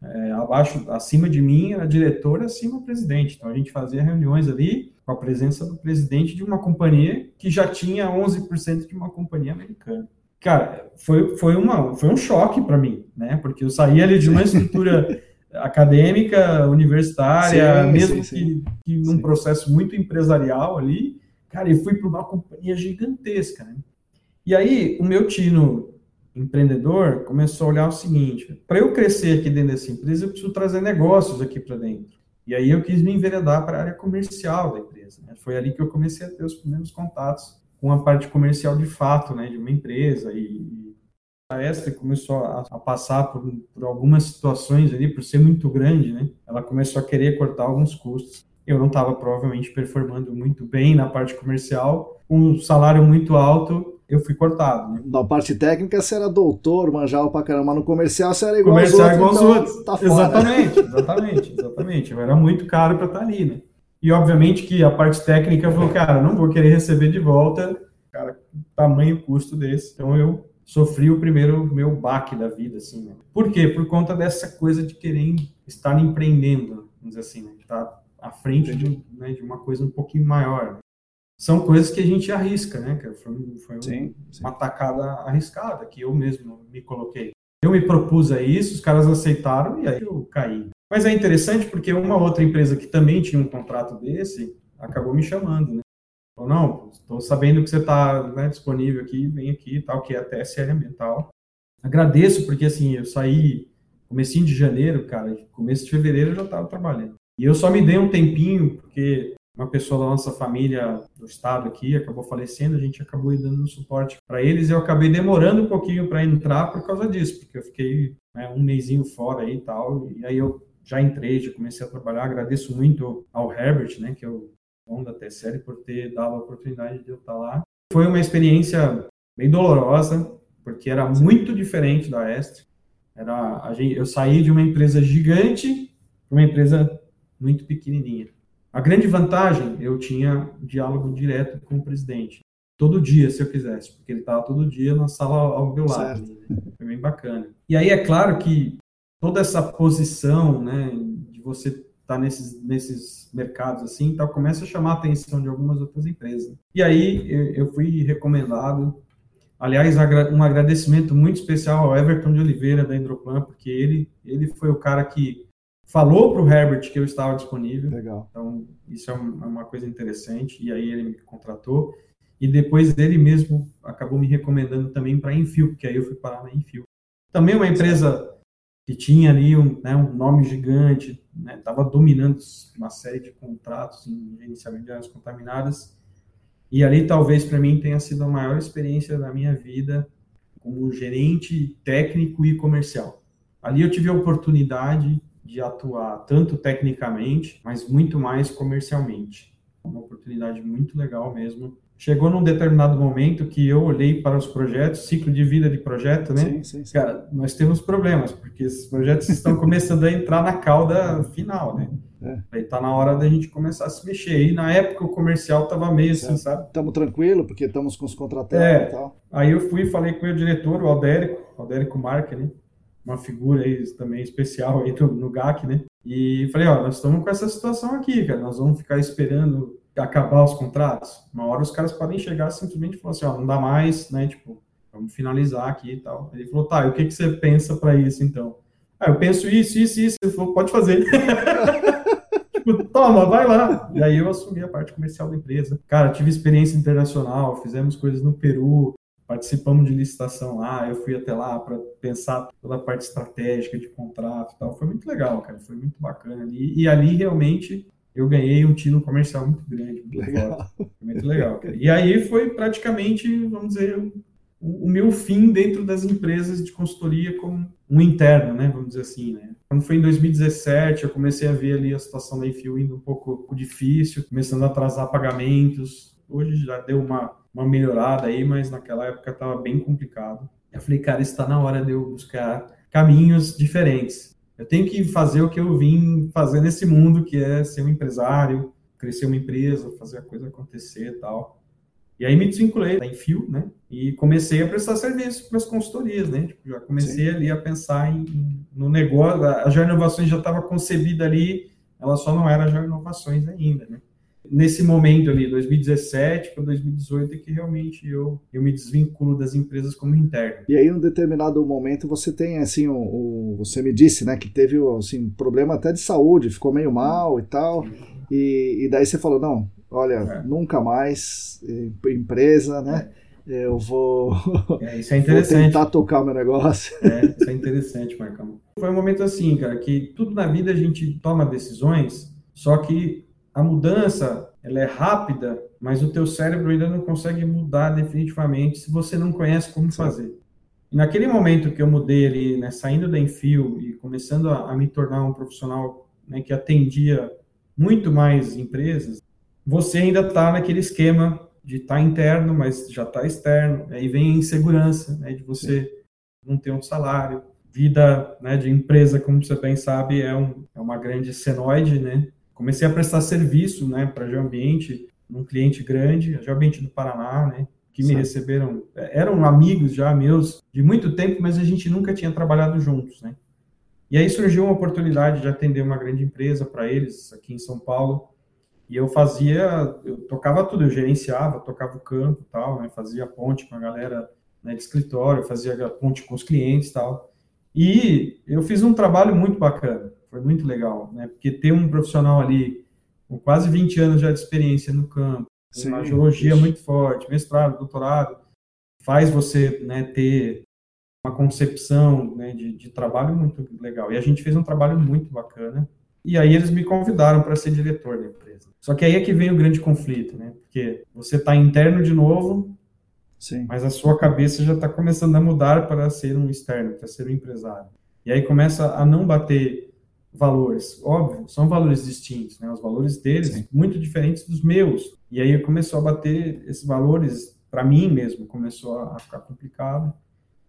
é, abaixo, acima de mim, era diretor, acima do presidente. Então a gente fazia reuniões ali com a presença do presidente de uma companhia que já tinha 11% de uma companhia americana. Cara, foi, foi, uma, foi um choque para mim, né? Porque eu saí ali de uma estrutura acadêmica, universitária, sim, mesmo sim, que, que num processo muito empresarial ali, Cara, e fui para uma companhia gigantesca, né? E aí, o meu tino empreendedor começou a olhar o seguinte: para eu crescer aqui dentro dessa empresa, eu preciso trazer negócios aqui para dentro. E aí eu quis me enveredar para a área comercial da empresa. Né? Foi ali que eu comecei a ter os primeiros contatos com a parte comercial de fato, né, de uma empresa. E a Estre começou a, a passar por, por, algumas situações ali, por ser muito grande, né? Ela começou a querer cortar alguns custos eu não estava provavelmente performando muito bem na parte comercial, com um salário muito alto, eu fui cortado. Né? Na parte técnica, você era doutor, manjava pra caramba. No comercial, você era igual comercial aos outros. Igual então, Tá exatamente, exatamente, exatamente. Eu era muito caro para estar tá ali, né? E obviamente que a parte técnica falou, cara, não vou querer receber de volta, cara, tamanho custo desse. Então eu sofri o primeiro meu baque da vida, assim, né? Por quê? Por conta dessa coisa de querer estar empreendendo, vamos dizer assim, né? Tá à frente de, né, de, uma coisa um pouquinho maior. São coisas que a gente arrisca, né? Que foi, foi sim, sim. uma tacada arriscada que eu mesmo me coloquei. Eu me propus a isso, os caras aceitaram e aí eu caí. Mas é interessante porque uma outra empresa que também tinha um contrato desse acabou me chamando, né? Falou, não, estou sabendo que você está né, disponível aqui, vem aqui tal, que é a TSL ambiental. Agradeço porque assim, eu saí comecinho de janeiro, cara, começo de fevereiro eu já estava trabalhando. E eu só me dei um tempinho porque uma pessoa da nossa família do estado aqui acabou falecendo, a gente acabou dando um suporte para eles e eu acabei demorando um pouquinho para entrar por causa disso, porque eu fiquei né, um mêsinho fora aí e tal, e aí eu já entrei, já comecei a trabalhar, agradeço muito ao Herbert, né, que é dono da TSL, por ter dado a oportunidade de eu estar lá. Foi uma experiência bem dolorosa, porque era muito diferente da Estre. Era, a gente, eu saí de uma empresa gigante para uma empresa muito pequenininha. A grande vantagem, eu tinha diálogo direto com o presidente. Todo dia, se eu quisesse, porque ele estava todo dia na sala ao meu lado. Foi bem bacana. E aí é claro que toda essa posição, né, de você estar tá nesses, nesses mercados assim, tal, começa a chamar a atenção de algumas outras empresas. E aí eu fui recomendado. Aliás, um agradecimento muito especial ao Everton de Oliveira da Hidroplan, porque ele, ele foi o cara que falou para o Herbert que eu estava disponível. Legal. Então, isso é, é uma coisa interessante. E aí ele me contratou. E depois ele mesmo acabou me recomendando também para a Enfio, porque aí eu fui parar na Enfio. Também uma empresa que tinha ali um, né, um nome gigante, estava né, dominando uma série de contratos em gerenciamento de áreas contaminadas. E ali talvez para mim tenha sido a maior experiência da minha vida como gerente técnico e comercial. Ali eu tive a oportunidade de atuar tanto tecnicamente, mas muito mais comercialmente. Uma oportunidade muito legal mesmo. Chegou num determinado momento que eu olhei para os projetos, ciclo de vida de projeto, né? Sim, sim, sim. Cara, nós temos problemas, porque esses projetos estão começando a entrar na cauda final, né? É. Aí tá na hora da gente começar a se mexer. E na época o comercial tava meio assim, sabe? Estamos tranquilo, porque estamos com os contratantes é. e tal. Aí eu fui e falei com o meu diretor, o Aldérico, Aldérico Marque, né? uma figura aí também especial aí no, no GAC, né? E falei, ó, nós estamos com essa situação aqui, cara, nós vamos ficar esperando acabar os contratos. Uma hora os caras podem chegar simplesmente e falar assim, ó, não dá mais, né? Tipo, vamos finalizar aqui e tal. Ele falou, tá, e o que, que você pensa para isso então? Ah, eu penso isso, isso, isso. Ele falou, pode fazer. tipo, toma, vai lá. E aí eu assumi a parte comercial da empresa. Cara, tive experiência internacional, fizemos coisas no Peru, participamos de licitação lá, eu fui até lá para pensar toda a parte estratégica de contrato e tal. Foi muito legal, cara, foi muito bacana. E ali realmente eu ganhei um tino comercial muito grande, muito legal. Foi muito legal. Cara. E aí foi praticamente, vamos dizer, o, o, meu fim dentro das empresas de consultoria como um interno, né, vamos dizer assim, né. Quando foi em 2017, eu comecei a ver ali a situação da Enfio indo um pouco difícil, começando a atrasar pagamentos. Hoje já deu uma uma melhorada aí, mas naquela época estava bem complicado. Eu falei, cara, está na hora de eu buscar caminhos diferentes. Eu tenho que fazer o que eu vim fazer nesse mundo, que é ser um empresário, crescer uma empresa, fazer a coisa acontecer e tal. E aí me desvinculei da Enfio, né? E comecei a prestar serviço para as consultorias, né? Tipo, já comecei Sim. ali a pensar em, no negócio. A Já Inovações já estava concebida ali, ela só não era Já Inovações ainda, né? Nesse momento ali, 2017 para 2018, é que realmente eu, eu me desvinculo das empresas como interno. E aí, em um determinado momento, você tem, assim, o, o, você me disse, né, que teve, assim, problema até de saúde, ficou meio mal e tal, e, e daí você falou, não, olha, é. nunca mais, empresa, né, é. eu vou, é, isso é interessante. tentar tocar o meu negócio. É, isso é interessante, Marcão. Foi um momento assim, cara, que tudo na vida a gente toma decisões, só que a mudança ela é rápida, mas o teu cérebro ainda não consegue mudar definitivamente se você não conhece como fazer. E naquele momento que eu mudei ali, né, saindo da Enfio e começando a, a me tornar um profissional né, que atendia muito mais empresas, você ainda está naquele esquema de estar tá interno, mas já está externo. Aí vem a insegurança né, de você não ter um salário. Vida né, de empresa, como você bem sabe, é, um, é uma grande senoide, né? Comecei a prestar serviço, né, para Geoambiente, num cliente grande, a Geoambiente do Paraná, né, que me receberam, é, eram amigos já meus de muito tempo, mas a gente nunca tinha trabalhado juntos, né. E aí surgiu uma oportunidade de atender uma grande empresa para eles aqui em São Paulo, e eu fazia, eu tocava tudo, eu gerenciava, tocava o campo, tal, né, fazia ponte com a galera né, de escritório, fazia ponte com os clientes, tal. E eu fiz um trabalho muito bacana, foi muito legal, né? Porque ter um profissional ali com quase 20 anos já de experiência no campo, Sim, uma geologia muito forte, mestrado, doutorado, faz você né, ter uma concepção né, de, de, trabalho muito legal. E a gente fez um trabalho muito bacana. E aí eles me convidaram para ser diretor da empresa. Só que aí é que vem o grande conflito, né? Porque você está interno de novo, Sim. mas a sua cabeça já está começando a mudar para ser um externo, para ser um empresário. E aí começa a não bater valores. Óbvio, são valores distintos, né? Os valores deles Sim. muito diferentes dos meus. E aí começou a bater esses valores para mim mesmo, começou a ficar complicado.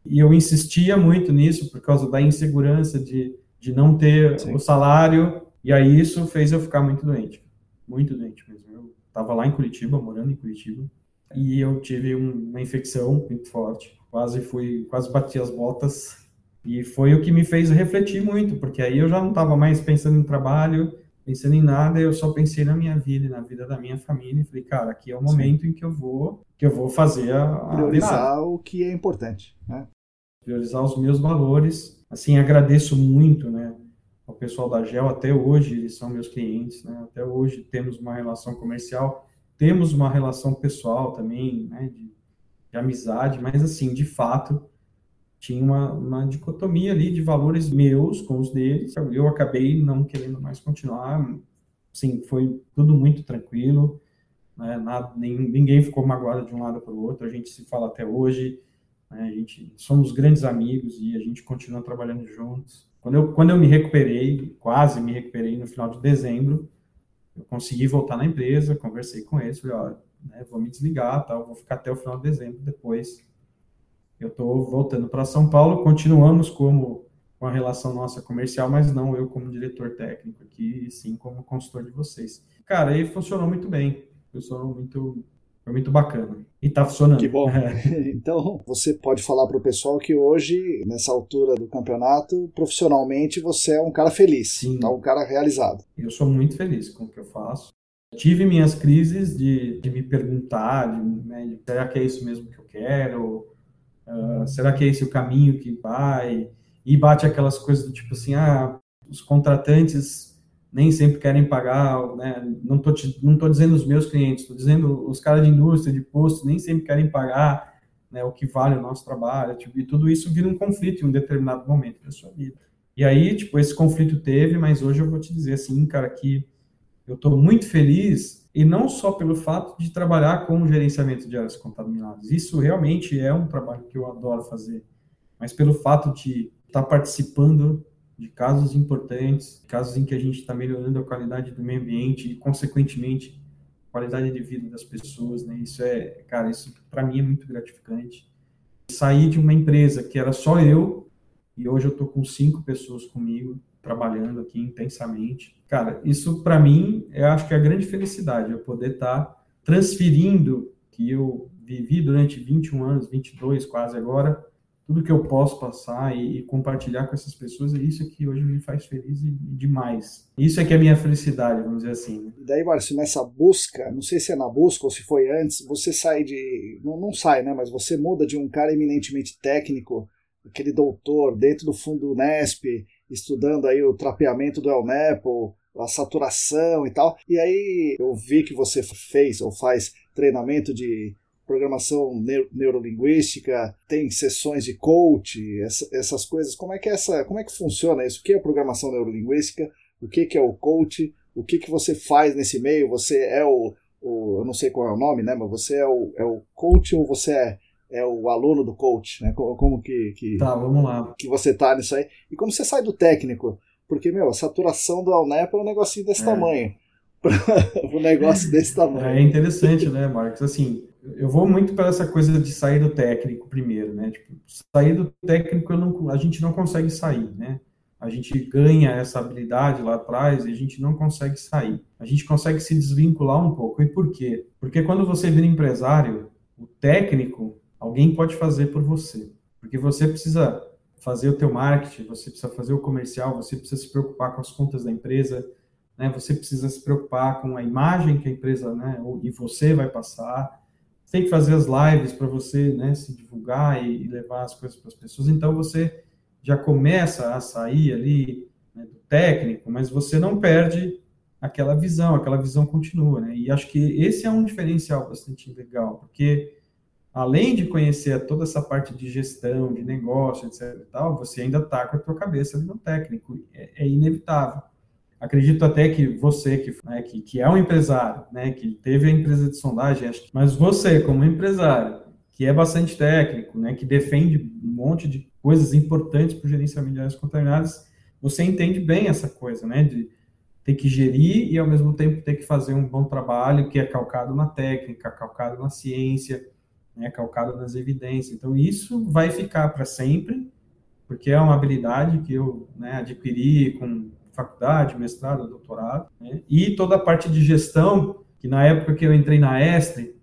E eu insistia muito nisso por causa da insegurança de, de não ter Sim. o salário. E aí isso fez eu ficar muito doente. Muito doente mesmo. Eu estava lá em Curitiba, morando em Curitiba. E eu tive um, uma infecção muito forte. Quase fui, quase bati as botas. E foi o que me fez refletir muito, porque aí eu já não estava mais pensando em trabalho, pensando em nada, eu só pensei na minha vida e na vida da minha família. E falei, cara, aqui é o momento Sim. em que eu vou, que eu vou fazer a, a priorizar o que é importante, né? Priorizar os meus valores. Assim, agradeço muito, né, ao pessoal da Gel até hoje, eles são meus clientes, né? Até hoje temos uma relação comercial, temos uma relação pessoal também, né, de, de amizade, mas assim, de fato, tinha uma, uma dicotomia ali de valores meus com os deles. Eu acabei não querendo mais continuar. Sim, foi tudo muito tranquilo. Né? Nada, nem, ninguém ficou magoado de um lado para o outro. A gente se fala até hoje. Né? A gente somos grandes amigos e a gente continua trabalhando juntos. Quando eu, quando eu me recuperei, quase me recuperei no final de dezembro, eu consegui voltar na empresa, conversei com eles, falei, ó, né, vou me desligar, tá, vou ficar até o final de dezembro, depois eu estou voltando para São Paulo, continuamos como com a relação nossa comercial, mas não eu como diretor técnico aqui, e sim como consultor de vocês. Cara, aí funcionou muito bem, funcionou muito, foi muito bacana. E está funcionando. Que bom. então, você pode falar para o pessoal que hoje, nessa altura do campeonato, profissionalmente, você é um cara feliz, Sim. Tá um cara realizado. Eu sou muito feliz com o que eu faço. Tive minhas crises de, de me perguntar, de, né, de, será que é isso mesmo que eu quero? Uh, será que é esse o caminho que vai? E bate aquelas coisas do tipo assim, ah, os contratantes nem sempre querem pagar, né? Não te, não tô dizendo os meus clientes, estou dizendo os caras de indústria, de posto, nem sempre querem pagar né, o que vale o nosso trabalho, tipo, e tudo isso vira um conflito em um determinado momento da sua vida. E aí, tipo, esse conflito teve, mas hoje eu vou te dizer assim, cara, que eu estou muito feliz e não só pelo fato de trabalhar com o gerenciamento de áreas contaminadas. Isso realmente é um trabalho que eu adoro fazer, mas pelo fato de estar participando de casos importantes, casos em que a gente está melhorando a qualidade do meio ambiente e, consequentemente, a qualidade de vida das pessoas, né? Isso é, cara, isso para mim é muito gratificante. Sair de uma empresa que era só eu e hoje eu estou com cinco pessoas comigo trabalhando aqui intensamente. Cara, isso para mim, eu acho que é a grande felicidade, eu poder estar tá transferindo que eu vivi durante 21 anos, 22 quase agora, tudo que eu posso passar e, e compartilhar com essas pessoas, é isso que hoje me faz feliz e, demais. Isso é que é a minha felicidade, vamos dizer assim. Né? E daí, Márcio, nessa busca, não sei se é na busca ou se foi antes, você sai de. Não, não sai, né? Mas você muda de um cara eminentemente técnico, aquele doutor dentro do fundo Nesp, estudando aí o trapeamento do El Nepo, a saturação e tal. E aí eu vi que você fez ou faz treinamento de programação neurolinguística, tem sessões de coach, essa, essas coisas. Como é que é essa, como é que funciona isso? O que é programação neurolinguística? O que, que é o coach? O que, que você faz nesse meio? Você é o, o eu não sei qual é o nome, né? Mas você é o, é o coach ou você é é o aluno do coach, né? Como, que, que, tá, vamos lá. que você tá nisso aí. E como você sai do técnico? Porque, meu, a saturação do Alnep é um negocinho desse é. tamanho. um negócio desse tamanho. É interessante, né, Marcos? Assim, eu vou muito para essa coisa de sair do técnico primeiro, né? Tipo, sair do técnico não, a gente não consegue sair, né? A gente ganha essa habilidade lá atrás e a gente não consegue sair. A gente consegue se desvincular um pouco. E por quê? Porque quando você vira empresário, o técnico alguém pode fazer por você. Porque você precisa fazer o teu marketing, você precisa fazer o comercial, você precisa se preocupar com as contas da empresa, né? Você precisa se preocupar com a imagem que a empresa, né, e você vai passar. Você tem que fazer as lives para você, né, se divulgar e, levar as coisas para as pessoas. Então você já começa a sair ali né, do técnico, mas você não perde aquela visão, aquela visão continua, né? E acho que esse é um diferencial bastante legal, porque além de conhecer toda essa parte de gestão, de negócio, etc tal, você ainda está com a tua cabeça no técnico, é, é inevitável. Acredito até que você, que, né, que, que, é um empresário, né, que teve a empresa de sondagem, acho, mas você, como empresário, que é bastante técnico, né, que defende um monte de coisas importantes para o gerenciamento de áreas contaminadas, você entende bem essa coisa, né, de ter que gerir e ao mesmo tempo ter que fazer um bom trabalho que é calcado na técnica, calcado na ciência, né, calcado nas evidências. Então isso vai ficar para sempre, porque é uma habilidade que eu né, adquiri com faculdade, mestrado, doutorado, né, e toda a parte de gestão que na época que eu entrei na Estre,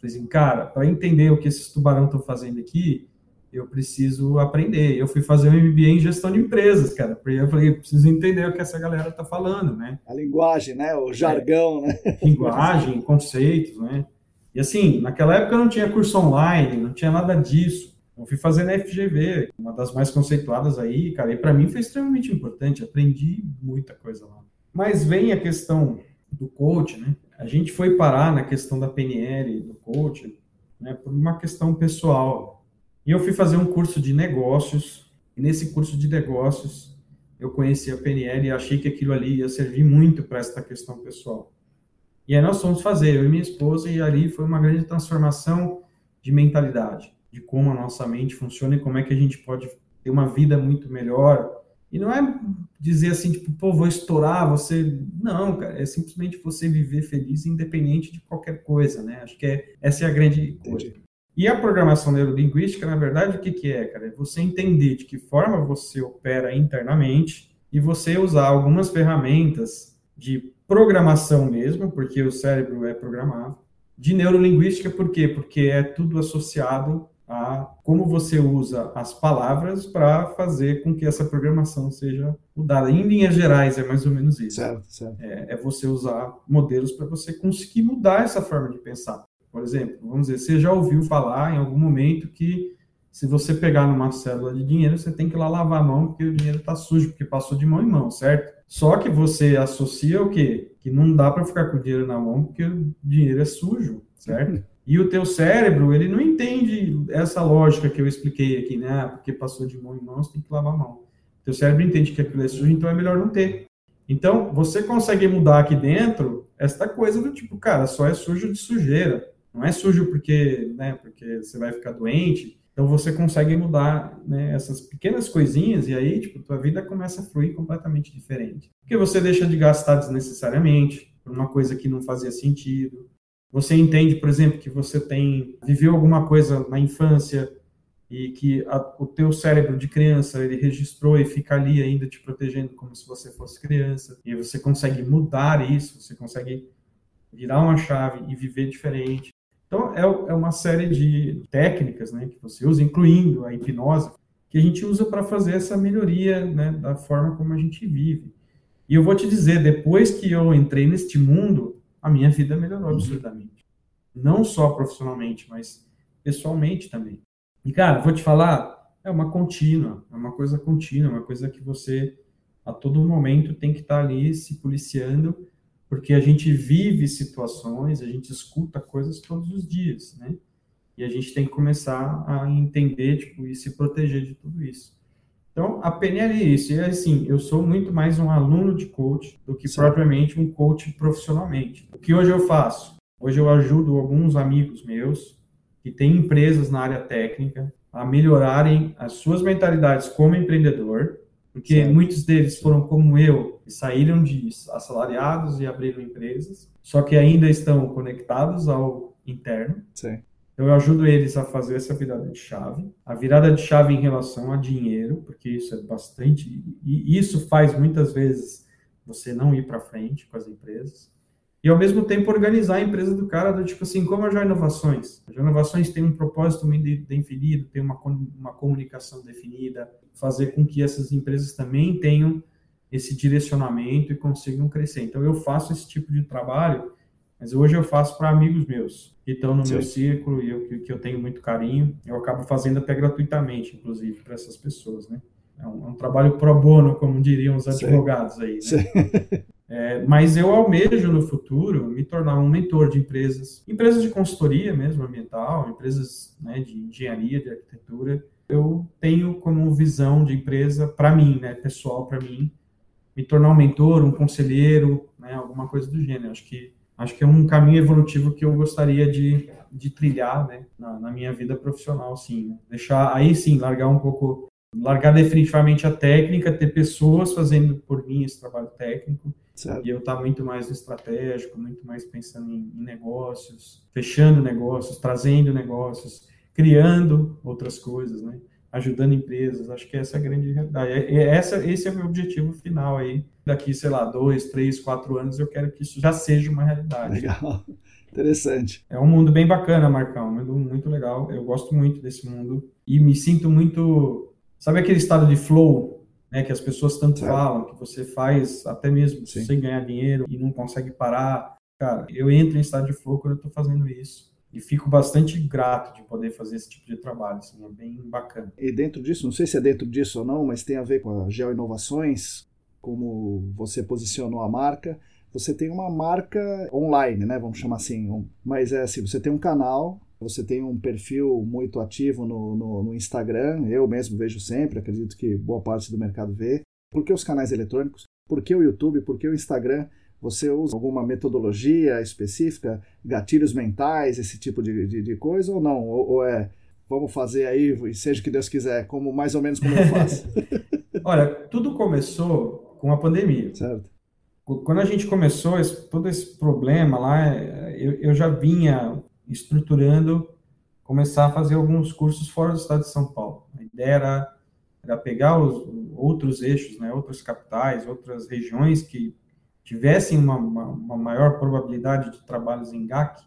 falei assim, cara, para entender o que esses tubarão estão fazendo aqui, eu preciso aprender. Eu fui fazer um MBA em gestão de empresas, cara. Porque eu falei, preciso entender o que essa galera está falando, né? A linguagem, né? O jargão, é. né? Linguagem, conceitos, né? E assim, naquela época não tinha curso online, não tinha nada disso. Eu fui fazer na FGV, uma das mais conceituadas aí, cara, e para mim foi extremamente importante, aprendi muita coisa lá. Mas vem a questão do coach, né? A gente foi parar na questão da PNL, do coach, né, por uma questão pessoal. E eu fui fazer um curso de negócios, e nesse curso de negócios eu conheci a PNL e achei que aquilo ali ia servir muito para esta questão pessoal. E aí nós fomos fazer, eu e minha esposa, e ali foi uma grande transformação de mentalidade, de como a nossa mente funciona e como é que a gente pode ter uma vida muito melhor. E não é dizer assim, tipo, pô, vou estourar, você. Não, cara, é simplesmente você viver feliz independente de qualquer coisa, né? Acho que é, essa é a grande coisa. E a programação neurolinguística, na verdade, o que, que é, cara? É você entender de que forma você opera internamente e você usar algumas ferramentas de programação mesmo, porque o cérebro é programável, de neurolinguística, por quê? Porque é tudo associado a como você usa as palavras para fazer com que essa programação seja mudada. Em linhas gerais, é mais ou menos isso. Certo, certo. É, é você usar modelos para você conseguir mudar essa forma de pensar. Por exemplo, vamos dizer, você já ouviu falar em algum momento que se você pegar numa célula de dinheiro, você tem que ir lá lavar a mão porque o dinheiro está sujo, porque passou de mão em mão, certo? Só que você associa o quê? Que não dá para ficar com o dinheiro na mão porque o dinheiro é sujo, certo? E o teu cérebro, ele não entende essa lógica que eu expliquei aqui, né? Ah, porque passou de mão em mão, você tem que lavar a mão. O teu cérebro entende que aquilo é sujo, então é melhor não ter. Então, você consegue mudar aqui dentro esta coisa do tipo, cara, só é sujo de sujeira. Não é sujo porque, né, porque você vai ficar doente. Então você consegue mudar né, essas pequenas coisinhas e aí, tipo, tua vida começa a fluir completamente diferente. Porque você deixa de gastar desnecessariamente por uma coisa que não fazia sentido. Você entende, por exemplo, que você tem viveu alguma coisa na infância e que a, o teu cérebro de criança ele registrou e fica ali ainda te protegendo como se você fosse criança e você consegue mudar isso, você consegue virar uma chave e viver diferente. Então, é, é uma série de técnicas né, que você usa, incluindo a hipnose, que a gente usa para fazer essa melhoria né, da forma como a gente vive. E eu vou te dizer, depois que eu entrei neste mundo, a minha vida melhorou absurdamente. Não só profissionalmente, mas pessoalmente também. E, cara, vou te falar, é uma contínua, é uma coisa contínua, uma coisa que você, a todo momento, tem que estar ali se policiando porque a gente vive situações, a gente escuta coisas todos os dias, né? E a gente tem que começar a entender, tipo, e se proteger de tudo isso. Então, a PNL é isso. E assim, eu sou muito mais um aluno de coach do que Sim. propriamente um coach profissionalmente. O que hoje eu faço? Hoje eu ajudo alguns amigos meus que têm empresas na área técnica a melhorarem as suas mentalidades como empreendedor, porque certo. muitos deles foram como eu, e saíram de assalariados e abriram empresas, só que ainda estão conectados ao interno. Sim. Então eu ajudo eles a fazer essa virada de chave, a virada de chave em relação a dinheiro, porque isso é bastante e isso faz muitas vezes você não ir para frente com as empresas e ao mesmo tempo organizar a empresa do cara do tipo assim, como a Joia Inovações. A Joia Inovações tem um propósito muito definido, tem uma, uma comunicação definida, fazer com que essas empresas também tenham esse direcionamento e consigam crescer. Então eu faço esse tipo de trabalho, mas hoje eu faço para amigos meus que estão no Sim. meu círculo e eu, que, que eu tenho muito carinho. Eu acabo fazendo até gratuitamente, inclusive, para essas pessoas, né? é um, é um trabalho pro bono, como diriam os advogados aí. Né? É, mas eu almejo no futuro me tornar um mentor de empresas, empresas de consultoria mesmo ambiental, empresas né, de engenharia, de arquitetura. Eu tenho como visão de empresa para mim, né, pessoal para mim, me tornar um mentor, um conselheiro, né, alguma coisa do gênero. Acho que acho que é um caminho evolutivo que eu gostaria de, de trilhar né, na, na minha vida profissional, sim. Né? Deixar aí sim largar um pouco, largar definitivamente a técnica, ter pessoas fazendo por mim esse trabalho técnico Certo. E eu estar tá muito mais no estratégico, muito mais pensando em, em, negócios, fechando negócios, trazendo negócios, criando outras coisas, né? Ajudando empresas. Acho que essa é a grande realidade. É, é, essa, esse é o meu objetivo final aí. Daqui, sei lá, dois, três, quatro anos, eu quero que isso já seja uma realidade. Legal. Interessante. É um mundo bem bacana, Marcão. Um mundo muito legal. Eu gosto muito desse mundo. E me sinto muito. Sabe aquele estado de flow né, que as pessoas tanto certo. falam, que você faz até mesmo Sim. sem ganhar dinheiro e não consegue parar. Cara, eu entro em estado de flow quando eu estou fazendo isso. E fico bastante grato de poder fazer esse tipo de trabalho, assim, é bem bacana. E dentro disso, não sei se é dentro disso ou não, mas tem a ver com a Geo Inovações, como você posicionou a marca. Você tem uma marca online, né? Vamos chamar assim. Mas é assim, você tem um canal você tem um perfil muito ativo no, no, no, Instagram, eu mesmo vejo sempre, acredito que boa parte do mercado vê. Por que os canais eletrônicos? Por que o YouTube? Por que o Instagram? Você usa alguma metodologia específica, gatilhos mentais, esse tipo de, de, de coisa ou não? Ou, ou, é, vamos fazer aí, seja o que Deus quiser, como mais ou menos como eu faço? Olha, tudo começou com a pandemia. Certo. Quando a gente começou esse, todo esse problema lá, eu, eu já vinha estruturando, começar a fazer alguns cursos fora do estado de São Paulo. A ideia era, era pegar os outros eixos, né, outras capitais, outras regiões que tivessem uma, uma, uma maior probabilidade de trabalhos em GAC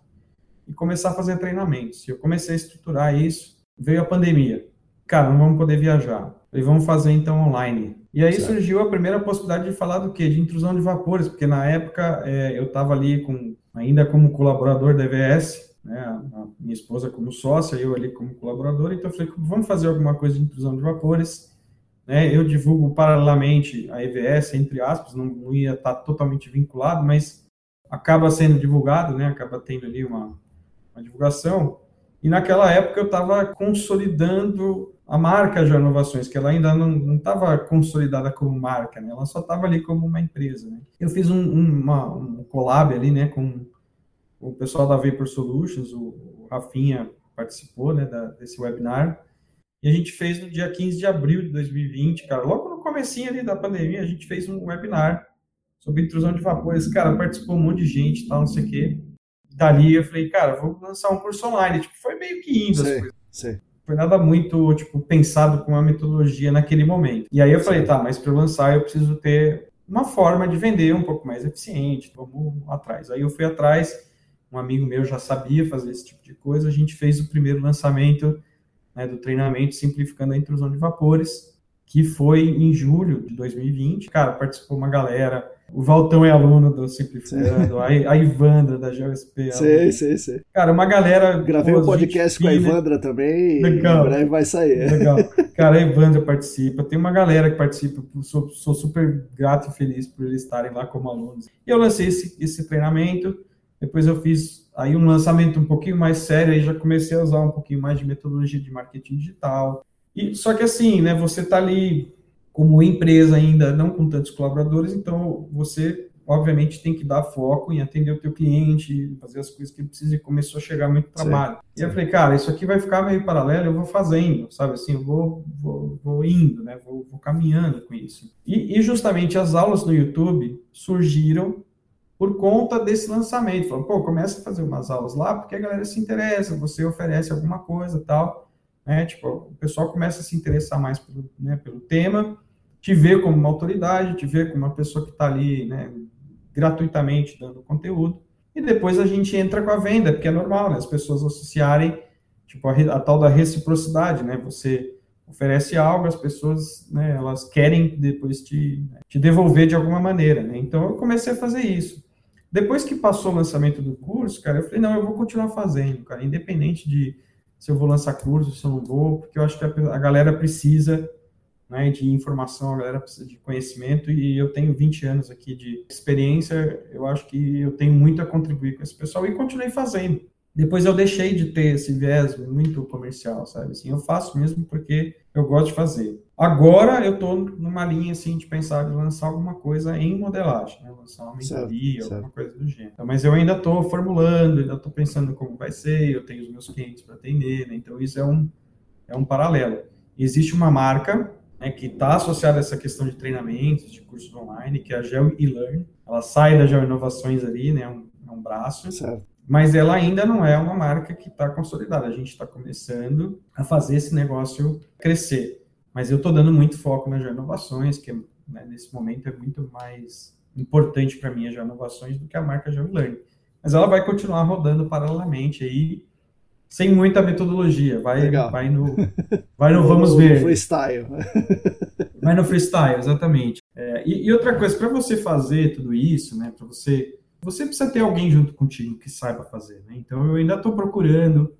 e começar a fazer treinamentos. E eu comecei a estruturar isso, veio a pandemia. Cara, não vamos poder viajar. E vamos fazer então online. E aí certo. surgiu a primeira possibilidade de falar do quê? De intrusão de vapores, porque na época é, eu estava ali com, ainda como colaborador da EVS, né, a minha esposa como sócia, eu ali como colaborador, então eu falei, vamos fazer alguma coisa de intrusão de vapores, né, eu divulgo paralelamente a EVS, entre aspas, não, não ia estar totalmente vinculado, mas acaba sendo divulgado, né, acaba tendo ali uma, uma divulgação, e naquela época eu estava consolidando a marca de inovações, que ela ainda não estava consolidada como marca, né? ela só estava ali como uma empresa. Né? Eu fiz um, um, uma, um collab ali né, com o pessoal da Vapor Solutions, o, Rafinha participou né, da, desse webinar, e a gente fez no dia 15 de abril de 2020, cara, logo no comecinho ali da pandemia, a gente fez um webinar sobre intrusão de vapores, cara, participou um monte de gente, tal, não sei o quê. Dali eu falei, cara, vou lançar um curso online, tipo, foi meio que indo sei, as coisas. Sei. Foi nada muito, tipo, pensado com a metodologia naquele momento. E aí eu falei, tá, mas para lançar eu preciso ter uma forma de vender um pouco mais eficiente, vamos atrás. Aí eu fui atrás, um amigo meu já sabia fazer esse tipo de coisa, a gente fez o primeiro lançamento né, do treinamento Simplificando a Intrusão de Vapores, que foi em julho de 2020. Cara, participou uma galera, o Valtão é aluno do Simplificando, a, a Ivandra da GeoSP. Sei, sei, sei. Cara, uma galera. Gravei um podcast com a Ivandra também. Legal. Em breve vai sair. Legal. Cara, a Ivandra participa. Tem uma galera que participa. Sou, sou super grato e feliz por eles estarem lá como alunos. E eu lancei esse, esse treinamento. Depois eu fiz aí um lançamento um pouquinho mais sério, aí já comecei a usar um pouquinho mais de metodologia de marketing digital. E só que assim, né, você está ali como empresa ainda, não com tantos colaboradores, então você obviamente tem que dar foco em atender o teu cliente, fazer as coisas que ele precisa e começou a chegar muito trabalho. E eu falei, cara, isso aqui vai ficar meio paralelo, eu vou fazendo, sabe assim, eu vou, vou, vou indo, né, vou, vou caminhando com isso. E, e justamente as aulas no YouTube surgiram por conta desse lançamento. Falou, pô, começa a fazer umas aulas lá, porque a galera se interessa, você oferece alguma coisa tal. Né? Tipo, o pessoal começa a se interessar mais pelo, né, pelo tema, te vê como uma autoridade, te vê como uma pessoa que está ali né, gratuitamente dando conteúdo. E depois a gente entra com a venda, porque é normal, né? As pessoas associarem tipo, a, a tal da reciprocidade, né? Você oferece algo, as pessoas, né, elas querem depois te, te devolver de alguma maneira, né? Então eu comecei a fazer isso. Depois que passou o lançamento do curso, cara, eu falei, não, eu vou continuar fazendo, cara, independente de se eu vou lançar curso, se eu não vou, porque eu acho que a, a galera precisa né, de informação, a galera precisa de conhecimento e eu tenho 20 anos aqui de experiência, eu acho que eu tenho muito a contribuir com esse pessoal e continuei fazendo. Depois eu deixei de ter esse viés muito comercial, sabe? Assim, eu faço mesmo porque eu gosto de fazer. Agora eu estou numa linha assim de pensar em lançar alguma coisa em modelagem, né? lançar uma mentoria, alguma coisa do gênero. Então, mas eu ainda estou formulando, ainda estou pensando como vai ser, eu tenho os meus clientes para atender, né? então isso é um, é um paralelo. Existe uma marca né, que está associada a essa questão de treinamentos, de cursos online, que é a Geo e-Learn. Ela sai da Geo Inovações ali, né, um, é um braço. Certo. Mas ela ainda não é uma marca que está consolidada. A gente está começando a fazer esse negócio crescer. Mas eu estou dando muito foco na Geo Inovações, que né, nesse momento é muito mais importante para mim a Geo Inovações do que a marca Geo Learn. Mas ela vai continuar rodando paralelamente aí sem muita metodologia. Vai, vai no, vai no vamos ver. No freestyle. vai no freestyle, exatamente. É, e, e, outra coisa, para você fazer tudo isso, né, para você, você precisa ter alguém junto contigo que saiba fazer. Né? Então eu ainda estou procurando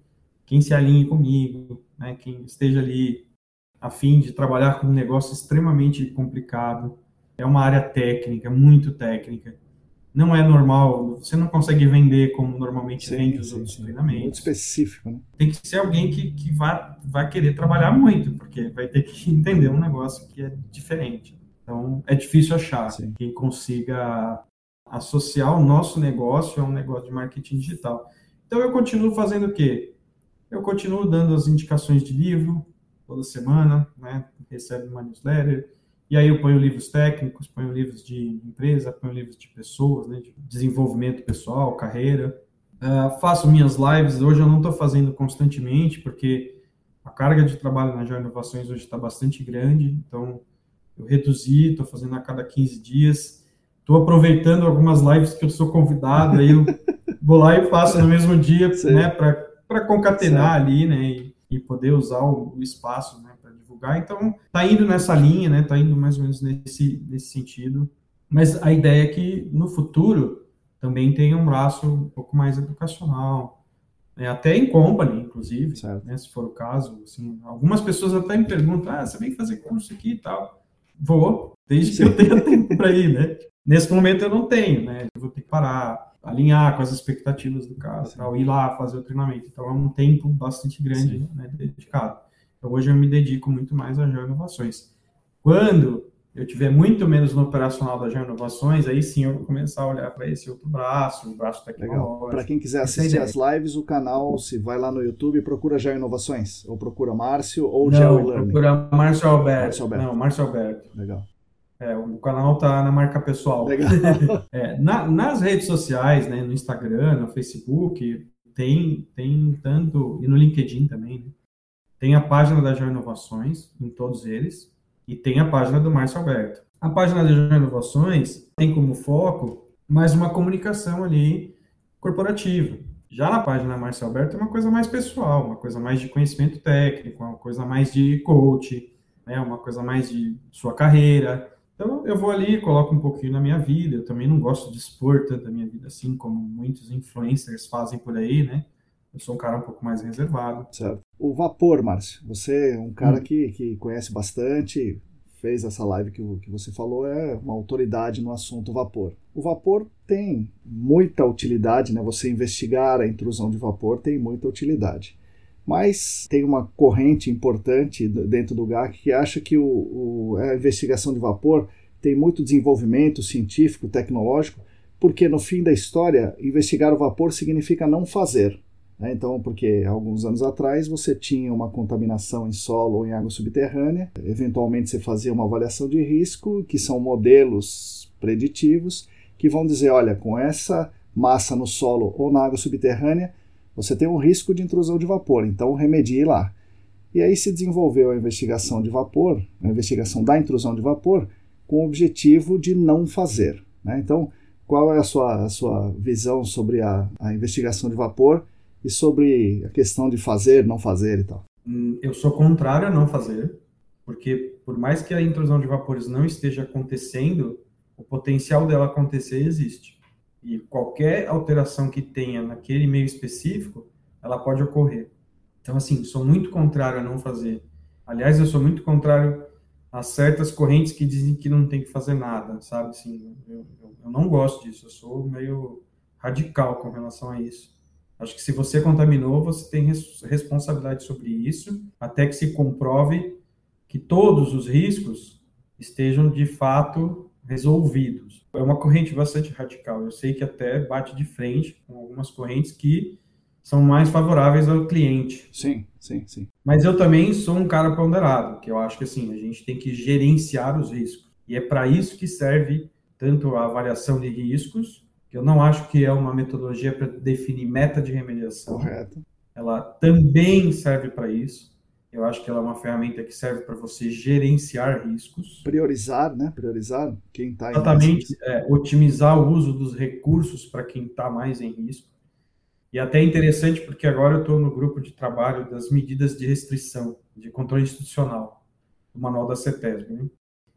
quem se alinhe comigo, né, quem esteja ali a fim de trabalhar com um negócio extremamente complicado. É uma área técnica, muito técnica não é normal, você não consegue vender como normalmente sim, vende os sim, outros sim. treinamentos. Muito específico, né? Tem que ser alguém que, que vai, vai querer trabalhar muito, porque vai ter que entender um negócio que é diferente. Então, é difícil achar quem consiga associar o nosso negócio a um negócio de marketing digital. Então, eu continuo fazendo o quê? Eu continuo dando as indicações de livro toda semana, né? Recebe uma newsletter, e aí eu ponho livros técnicos, ponho livros de empresa, ponho livros de pessoas, né, de desenvolvimento pessoal, carreira. Uh, faço minhas lives, hoje eu não estou fazendo constantemente, porque a carga de trabalho na Joia Inovações hoje está bastante grande, então eu reduzi, estou fazendo a cada 15 dias. Estou aproveitando algumas lives que eu sou convidado, aí eu vou lá e faço no mesmo dia, né, para concatenar certo. ali, né, e, e, poder usar o, o espaço, né, divulgar. Então, tá indo nessa linha, né? Tá indo mais ou menos nesse, nesse sentido. Mas a ideia é que no futuro também tenha um braço um pouco mais educacional, né? até em company, inclusive, né? se for o caso. Assim, algumas pessoas até me perguntam: ah, você vem fazer curso aqui e tal. Vou, desde que eu tenha tempo para ir, né? Nesse momento eu não tenho, né? Eu vou ter que parar, alinhar com as expectativas do cara, tal, ir lá fazer o treinamento. Então é um tempo bastante grande né, dedicado. Então, hoje eu me dedico muito mais a Inovações. Quando eu tiver muito menos no operacional da Inovações, aí sim eu vou começar a olhar para esse outro braço, o braço tecnológico. Para quem quiser assistir as lives, o canal, se vai lá no YouTube, procura Inovações, ou procura Márcio, ou Não, procura Márcio Alberto. Márcio Alberto. Não, Márcio Alberto. Legal. É, o canal tá na marca pessoal. É, na, nas redes sociais, né, no Instagram, no Facebook, tem, tem tanto, e no LinkedIn também, né, tem a página da Inovações, em todos eles, e tem a página do Márcio Alberto. A página da Inovações tem como foco mais uma comunicação ali corporativa. Já na página Márcio Alberto é uma coisa mais pessoal, uma coisa mais de conhecimento técnico, uma coisa mais de coach, né, uma coisa mais de sua carreira. Então eu vou ali, coloco um pouquinho na minha vida. Eu também não gosto de expor tanto a minha vida assim como muitos influencers fazem por aí, né? Eu sou um cara um pouco mais reservado. Certo. O vapor, Márcio, você é um cara hum. que, que conhece bastante, fez essa live que, que você falou, é uma autoridade no assunto vapor. O vapor tem muita utilidade, né? Você investigar a intrusão de vapor tem muita utilidade. Mas tem uma corrente importante dentro do GAC que acha que o, o, a investigação de vapor tem muito desenvolvimento científico, tecnológico, porque no fim da história, investigar o vapor significa não fazer. Né? Então, porque alguns anos atrás você tinha uma contaminação em solo ou em água subterrânea, eventualmente você fazia uma avaliação de risco, que são modelos preditivos, que vão dizer: olha, com essa massa no solo ou na água subterrânea, você tem um risco de intrusão de vapor, então remedie lá. E aí se desenvolveu a investigação de vapor, a investigação da intrusão de vapor, com o objetivo de não fazer. Né? Então, qual é a sua, a sua visão sobre a, a investigação de vapor e sobre a questão de fazer, não fazer e tal? Hum, eu sou contrário a não fazer, porque por mais que a intrusão de vapores não esteja acontecendo, o potencial dela acontecer existe. E qualquer alteração que tenha naquele meio específico, ela pode ocorrer. Então, assim, sou muito contrário a não fazer. Aliás, eu sou muito contrário há certas correntes que dizem que não tem que fazer nada, sabe? Assim, eu, eu, eu não gosto disso, eu sou meio radical com relação a isso. Acho que se você contaminou, você tem res responsabilidade sobre isso, até que se comprove que todos os riscos estejam de fato resolvidos. É uma corrente bastante radical. Eu sei que até bate de frente com algumas correntes que são mais favoráveis ao cliente. Sim, sim, sim. Mas eu também sou um cara ponderado, que eu acho que assim, a gente tem que gerenciar os riscos. E é para isso que serve tanto a avaliação de riscos, que eu não acho que é uma metodologia para definir meta de remediação. Correto. Ela também serve para isso. Eu acho que ela é uma ferramenta que serve para você gerenciar riscos. Priorizar, né? Priorizar quem está em Exatamente. É, otimizar o uso dos recursos para quem está mais em risco. E até é interessante porque agora eu estou no grupo de trabalho das medidas de restrição, de controle institucional, do manual da CETESB. Né?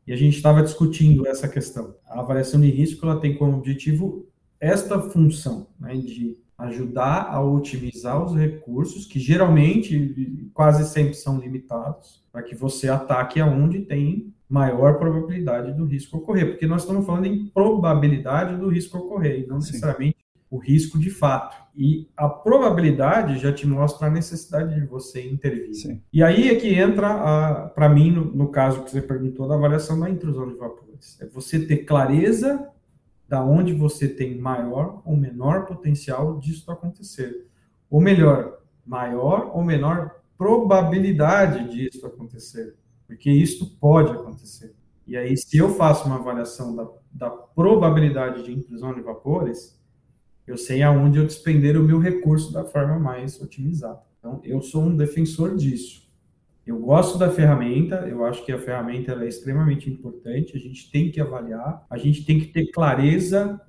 E a gente estava discutindo essa questão. A avaliação de risco ela tem como objetivo esta função né, de ajudar a otimizar os recursos, que geralmente quase sempre são limitados, para que você ataque aonde tem maior probabilidade do risco ocorrer, porque nós estamos falando em probabilidade do risco ocorrer, e não Sim. necessariamente o risco de fato. E a probabilidade já te mostra a necessidade de você intervir. Sim. E aí é que entra, para mim, no, no, caso que você perguntou, da avaliação da intrusão de vapores. É você ter clareza da onde você tem maior ou menor potencial disso acontecer. Ou melhor, maior ou menor probabilidade disso acontecer. Porque isso pode acontecer. E aí, se eu faço uma avaliação da, da probabilidade de intrusão de vapores, eu sei aonde eu despender o meu recurso da forma mais otimizada. Então, eu sou um defensor disso. Eu gosto da ferramenta, eu acho que a ferramenta é extremamente importante, a gente tem que avaliar, a gente tem que ter clareza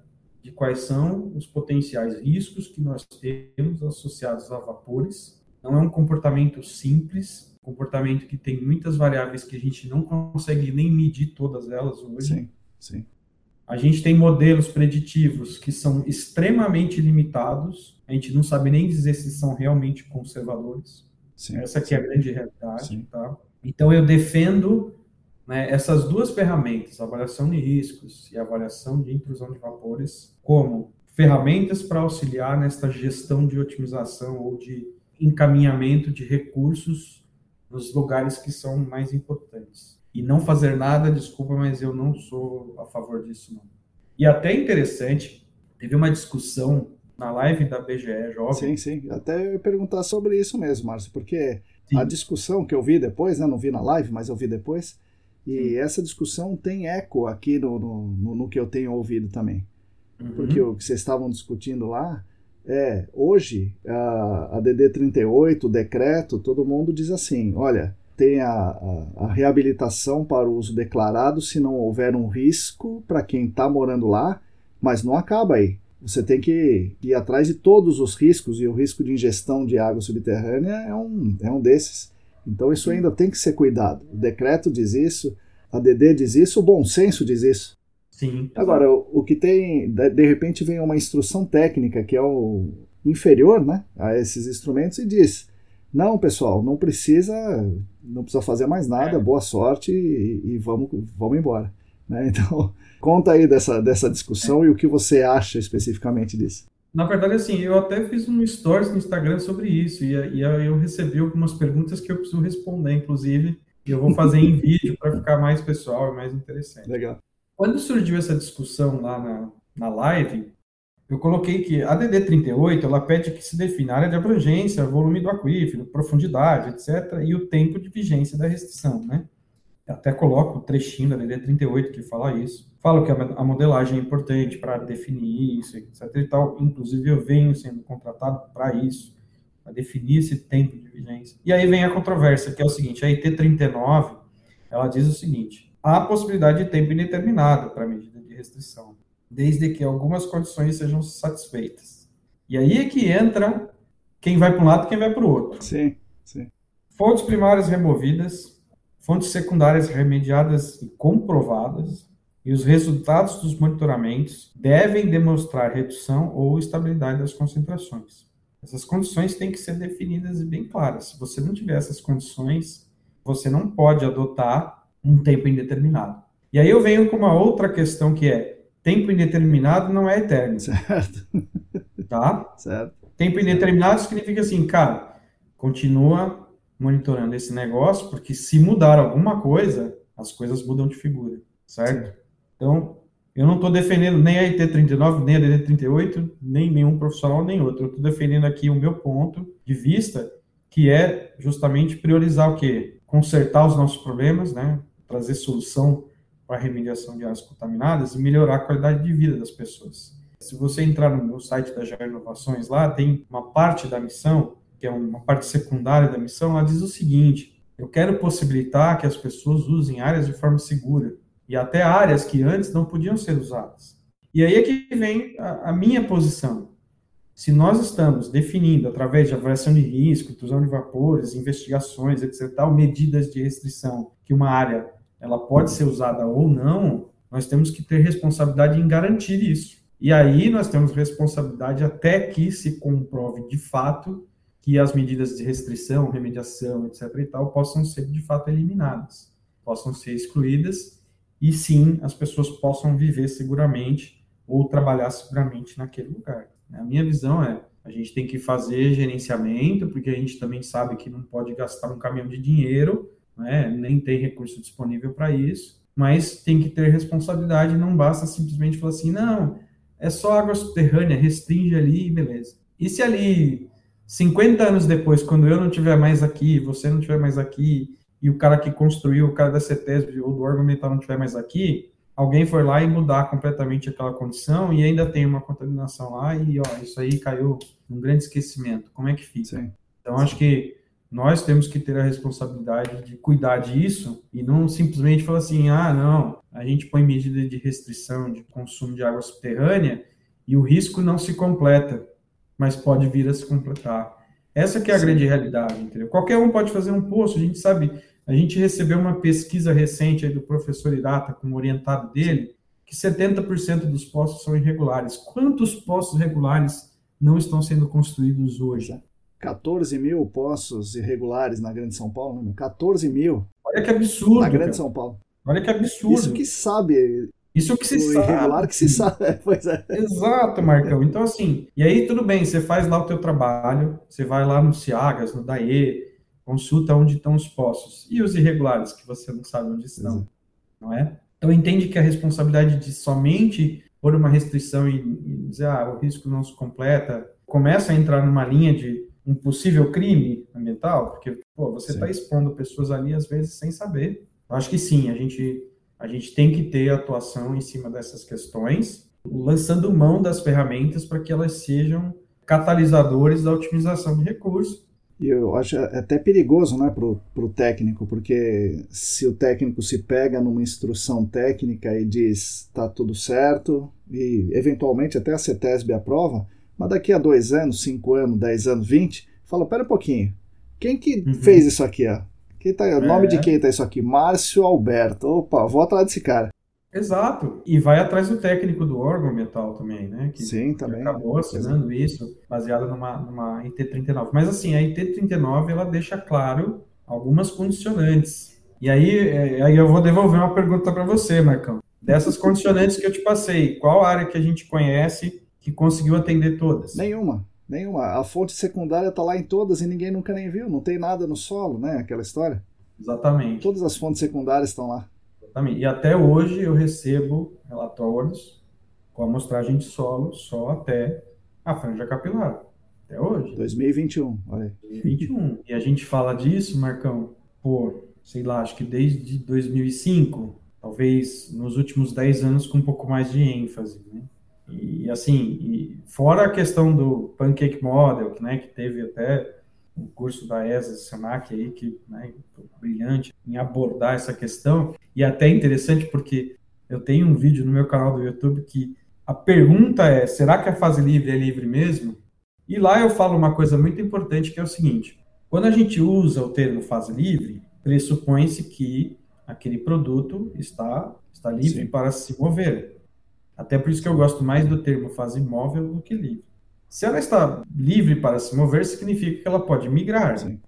de quais são os potenciais riscos que nós temos associados a vapores. Não é um comportamento simples, comportamento que tem muitas variáveis que a gente não consegue nem medir todas elas hoje. Sim, sim. A gente tem modelos preditivos que são extremamente limitados, a gente não sabe nem dizer se são realmente conservadores. Sim, Essa aqui é a grande realidade. Tá? Então, eu defendo né, essas duas ferramentas, avaliação de riscos e avaliação de intrusão de vapores, como ferramentas para auxiliar nesta gestão de otimização ou de encaminhamento de recursos nos lugares que são mais importantes. E não fazer nada, desculpa, mas eu não sou a favor disso, não. E até interessante, teve uma discussão na live da BGE Jovem. Sim, sim. Até eu ia perguntar sobre isso mesmo, Márcio, porque sim. a discussão que eu vi depois, né, não vi na live, mas eu vi depois, e sim. essa discussão tem eco aqui no, no, no, no que eu tenho ouvido também. Uhum. Porque o que vocês estavam discutindo lá é, hoje, a, a DD38, o decreto, todo mundo diz assim, olha, tem a, a, a, reabilitação para o uso declarado se não houver um risco para quem está morando lá, mas não acaba aí. Você tem que ir atrás de todos os riscos, e o risco de ingestão de água subterrânea é um, é um desses. Então isso ainda tem que ser cuidado. O decreto diz isso, a DD diz isso, o bom senso diz isso. Sim. Agora, o, o que tem, de repente vem uma instrução técnica que é o inferior né, a esses instrumentos e diz: não, pessoal, não precisa, não precisa fazer mais nada, é. boa sorte e, e vamos, vamos embora. Né? Então, conta aí dessa, dessa discussão e o que você acha especificamente disso. Na verdade, assim, eu até fiz um stories no Instagram sobre isso e, e eu recebi algumas perguntas que eu preciso responder, inclusive, e eu vou fazer em vídeo para ficar mais pessoal e mais interessante. Legal. Quando surgiu essa discussão lá na, na live, eu coloquei que a DD38 ela pede que se defina a área de abrangência, volume do aquífero, profundidade, etc., e o tempo de vigência da restrição, né? Até coloco o trechinho da DD 38 que fala isso. Falo que a modelagem é importante para definir isso, etc. e tal. Inclusive, eu venho sendo contratado para isso, para definir esse tempo de vigência. E aí vem a controvérsia, que é o seguinte: a IT 39 ela diz o seguinte: há a possibilidade de tempo indeterminado para a medida de restrição, desde que algumas condições sejam satisfeitas. E aí é que entra quem vai para um lado e quem vai para o outro. Sim, sim. Fontes primárias removidas, fontes secundárias remediadas e comprovadas, e os resultados dos monitoramentos devem demonstrar redução ou estabilidade das concentrações. Essas condições têm que ser definidas e bem claras. Se você não tiver essas condições, você não pode adotar um tempo indeterminado. E aí eu venho com uma outra questão que é, tempo indeterminado não é eterno. Certo. Tá? Certo. Tempo indeterminado significa assim, cara, continua monitorando esse negócio, porque se mudar alguma coisa, as coisas mudam de figura, certo? Sim. Então, eu não estou defendendo nem a IT39, nem a DD38, nem nenhum profissional, nem outro. Eu estou defendendo aqui o meu ponto de vista, que é justamente priorizar o quê? Consertar os nossos problemas, né? Trazer solução para a remediação de áreas contaminadas e melhorar a qualidade de vida das pessoas. Se você entrar no site da Jair Inovações, lá tem uma parte da missão, que é uma parte secundária da missão, lá diz o seguinte: eu quero possibilitar que as pessoas usem áreas de forma segura e até áreas que antes não podiam ser usadas. E aí é que vem a, a minha posição. Se nós estamos definindo, através de avaliação de risco, intrusão de vapores, investigações, etc., tal, medidas de restrição, que uma área ela pode ser usada ou não, nós temos que ter responsabilidade em garantir isso. E aí nós temos responsabilidade até que se comprove de fato que as medidas de restrição, remediação, etc. e tal, possam ser de fato eliminadas, possam ser excluídas e sim as pessoas possam viver seguramente ou trabalhar seguramente naquele lugar. A minha visão é a gente tem que fazer gerenciamento, porque a gente também sabe que não pode gastar um caminhão de dinheiro, né? nem tem recurso disponível para isso, mas tem que ter responsabilidade, não basta simplesmente falar assim, não, é só água subterrânea, restringe ali e beleza. E se ali, 50 anos depois, quando eu não estiver mais aqui, você não estiver mais aqui, e o cara que construiu, o cara da CETESB ou do órgão ambiental não estiver mais aqui, alguém foi lá e mudar completamente aquela condição e ainda tem uma contaminação lá e, ó, isso aí caiu num grande esquecimento. Como é que fica? Sim. Então, acho que nós temos que ter a responsabilidade de cuidar disso e não simplesmente falar assim, ah, não, a gente põe medida de restrição de consumo de água subterrânea e o risco não se completa, mas pode vir a se completar. Essa que é a Sim. grande realidade, entendeu? Qualquer um pode fazer um poço, a gente sabe, a gente recebeu uma pesquisa recente do professor Irata, como orientado dele, que 70% dos poços são irregulares. Quantos poços regulares não estão sendo construídos hoje? 14 mil poços irregulares na Grande São Paulo, né? 14 mil. Olha que absurdo. Na Grande cara. São Paulo. Olha que absurdo. Isso que sabe. Isso que se o sabe. irregular que se sabe, pois é. Exato, Marcão. Então, assim, e aí tudo bem, você faz lá o teu trabalho, você vai lá no Ciagas, no DAE, consulta onde estão os poços. E os irregulares, que você não sabe onde estão, Exato. não é? Então, entende que a responsabilidade de somente pôr uma restrição e, e dizer, ah, o risco não se completa, começa a entrar numa linha de um possível crime ambiental, porque pô, você está expondo pessoas ali às vezes sem saber. Eu acho que sim, a gente a gente tem que ter atuação em cima dessas questões, lançando mão das ferramentas para que elas sejam catalisadores da otimização de recursos. E eu acho até perigoso né, para o técnico, porque se o técnico se pega numa instrução técnica e diz está tudo certo, e eventualmente até a CETESB aprova, mas daqui a dois anos, cinco anos, dez anos, vinte, fala, pera um pouquinho, quem que uhum. fez isso aqui, ó? Quem tá, é. O nome de quem tá isso aqui? Márcio Alberto. Opa, vou atrás desse cara. Exato. E vai atrás do técnico do órgão ambiental também, né? Que, Sim, também. Que acabou assinando isso, baseado numa, numa IT39. Mas assim, a IT39 ela deixa claro algumas condicionantes. E aí, é, aí eu vou devolver uma pergunta para você, Marcão. Dessas condicionantes que eu te passei, qual área que a gente conhece que conseguiu atender todas? Nenhuma. Nenhuma. A fonte secundária está lá em todas e ninguém nunca nem viu. Não tem nada no solo, né? Aquela história. Exatamente. Todas as fontes secundárias estão lá. Exatamente. E até hoje eu recebo relatórios com amostragem de solo só até a franja capilar. Até hoje. 2021, olha aí. 2021. E a gente fala disso, Marcão, por, sei lá, acho que desde 2005, talvez nos últimos 10 anos com um pouco mais de ênfase, né? E assim, e fora a questão do Pancake Model, né, que teve até um curso da ESA Senac aí, que né, brilhante em abordar essa questão, e até interessante porque eu tenho um vídeo no meu canal do YouTube que a pergunta é, será que a fase livre é livre mesmo? E lá eu falo uma coisa muito importante que é o seguinte, quando a gente usa o termo fase livre, pressupõe-se que aquele produto está, está livre Sim. para se mover. Até por isso que eu gosto mais do termo fase móvel do que livre. Se ela está livre para se mover, significa que ela pode migrar. Sim.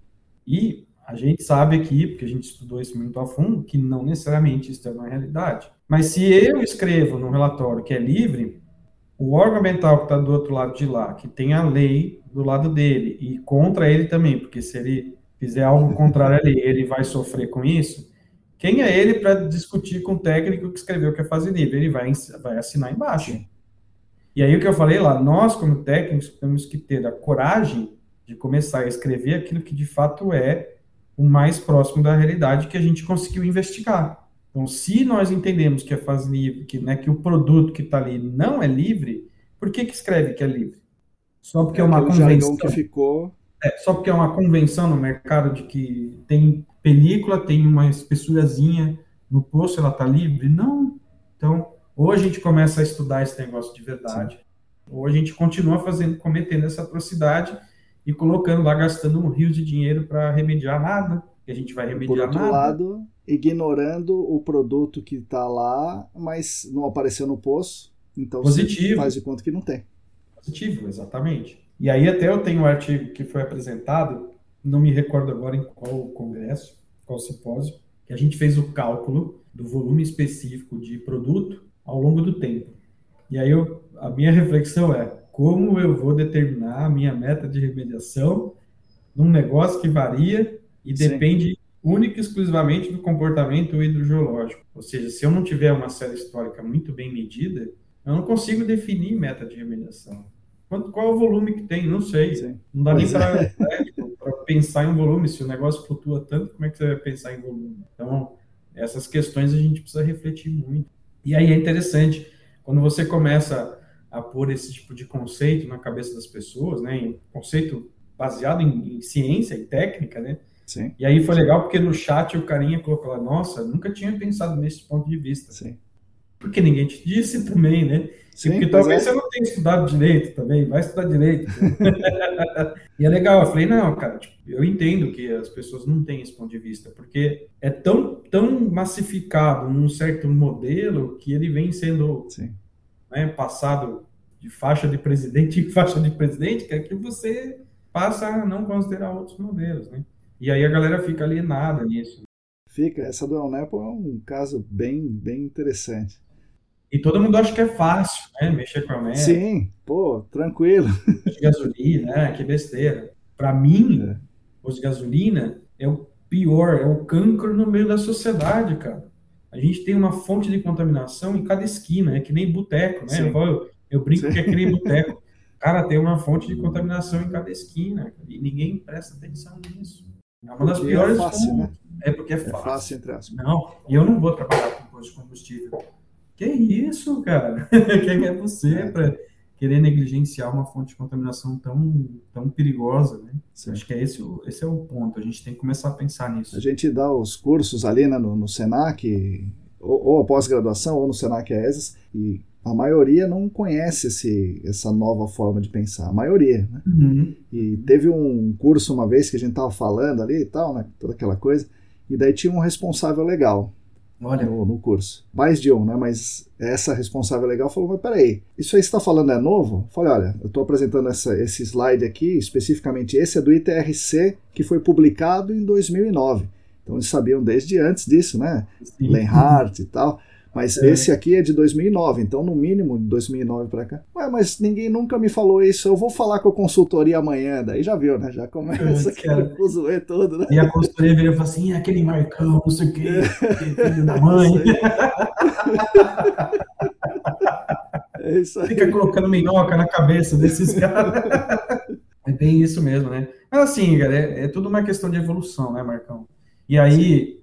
E A gente sabe aqui, porque a gente estudou isso muito a fundo, que não necessariamente isso é uma realidade. Mas se eu escrevo no relatório que é livre, o órgão ambiental que está do outro lado de lá, que tem a lei do lado dele e contra ele também, porque se ele fizer algo contrário à lei, ele vai sofrer com isso. Quem é ele para discutir com o técnico que escreveu que é fase livre? Ele vai, vai assinar embaixo. E aí o que eu falei lá, nós como técnicos temos que ter a coragem de começar a escrever aquilo que de fato é o mais próximo da realidade que a gente conseguiu investigar. Então, se nós entendemos que é fase livre, que, né, que o produto que está ali não é livre, por que, que escreve que é livre? Só porque é, é uma convenção. que ficou. É, só porque é uma convenção no mercado de que tem película, tem uma espessurazinha no poço, ela está livre? Não. Então, ou a gente começa a estudar esse negócio de verdade, Sim. ou a gente continua fazendo, cometendo essa atrocidade e colocando lá, gastando um rio de dinheiro para remediar nada, que a gente vai remediar Por outro nada. lado, ignorando o produto que está lá, mas não apareceu no poço, então Positivo. faz de conta que não tem. Positivo, exatamente. E aí até eu tenho um artigo que foi apresentado, não me recordo agora em qual congresso, qual simpósio, que a gente fez o cálculo do volume específico de produto ao longo do tempo. E aí eu, a minha reflexão é como eu vou determinar a minha meta de remediação num negócio que varia e Sim. depende única e exclusivamente do comportamento hidrogeológico. Ou seja, se eu não tiver uma série histórica muito bem medida, eu não consigo definir meta de remediação. Quanto, qual é o volume que tem? Não sei. Sim. Não dá pois nem para é. pensar em volume. Se o negócio flutua tanto, como é que você vai pensar em volume? Então, essas questões a gente precisa refletir muito. E aí é interessante, quando você começa a pôr esse tipo de conceito na cabeça das pessoas, né, conceito baseado em, em ciência e técnica, né, Sim. E aí foi legal porque no chat o carinha colocou lá, nossa, nunca tinha pensado nesse ponto de vista. Sim. Porque ninguém te disse também, né? Sim, porque talvez é. você não tenha estudado direito também, vai estudar direito. e é legal, eu falei, não, cara, tipo, eu entendo que as pessoas não têm esse ponto de vista, porque é tão, tão massificado num certo modelo que ele vem sendo né, passado de faixa de presidente em faixa de presidente, que é que você passa a não considerar outros modelos, né? E aí a galera fica alienada nisso. Fica, essa do El Nepo é um caso bem, bem interessante. E todo mundo acha que é fácil, né? Mexer com a Nepo. Sim, pô, tranquilo. De gasolina, né? Que besteira. Para mim, é. os de gasolina é o pior, é o cancro no meio da sociedade, cara. A gente tem uma fonte de contaminação em cada esquina, é que nem boteco, né? Eu, eu, brinco Sim. que é que nem boteco. Cara, tem uma fonte de contaminação em cada esquina e ninguém presta atenção nisso. É uma das piores. É fácil, né? É porque é, é fácil. É fácil. Não, e eu não vou trabalhar com posto de combustível. Que isso, cara? Quem é você é. para querer negligenciar uma fonte de contaminação tão, tão perigosa, né? Sim. Acho que é esse, esse é o ponto. A gente tem que começar a pensar nisso. A gente dá os cursos ali né, no, no Senac, ou, ou a pós-graduação, ou no Senac ESAS, e a maioria não conhece esse, essa nova forma de pensar, a maioria, né? Uhum. E teve um curso uma vez que a gente tava falando ali e tal, né? Toda aquela coisa, e daí tinha um responsável legal Olha. No, no curso. Mais de um, né? Mas essa responsável legal falou, mas peraí, isso aí que você está falando é novo? Eu falei, olha, eu estou apresentando essa, esse slide aqui, especificamente esse é do ITRC, que foi publicado em 2009. Então eles sabiam desde antes disso, né? Lenhart e tal. Mas é. esse aqui é de 2009, então no mínimo de 2009 para cá. Ué, mas ninguém nunca me falou isso. Eu vou falar com a consultoria amanhã. Daí já viu, né? Já começa aquele fuzuê todo, né? E a consultoria vira e fala assim: aquele Marcão, não sei o quê, filho da mãe. É isso aí. Fica colocando minhoca na cabeça desses caras. É bem isso mesmo, né? Mas assim, cara, é, é tudo uma questão de evolução, né, Marcão? E aí, Sim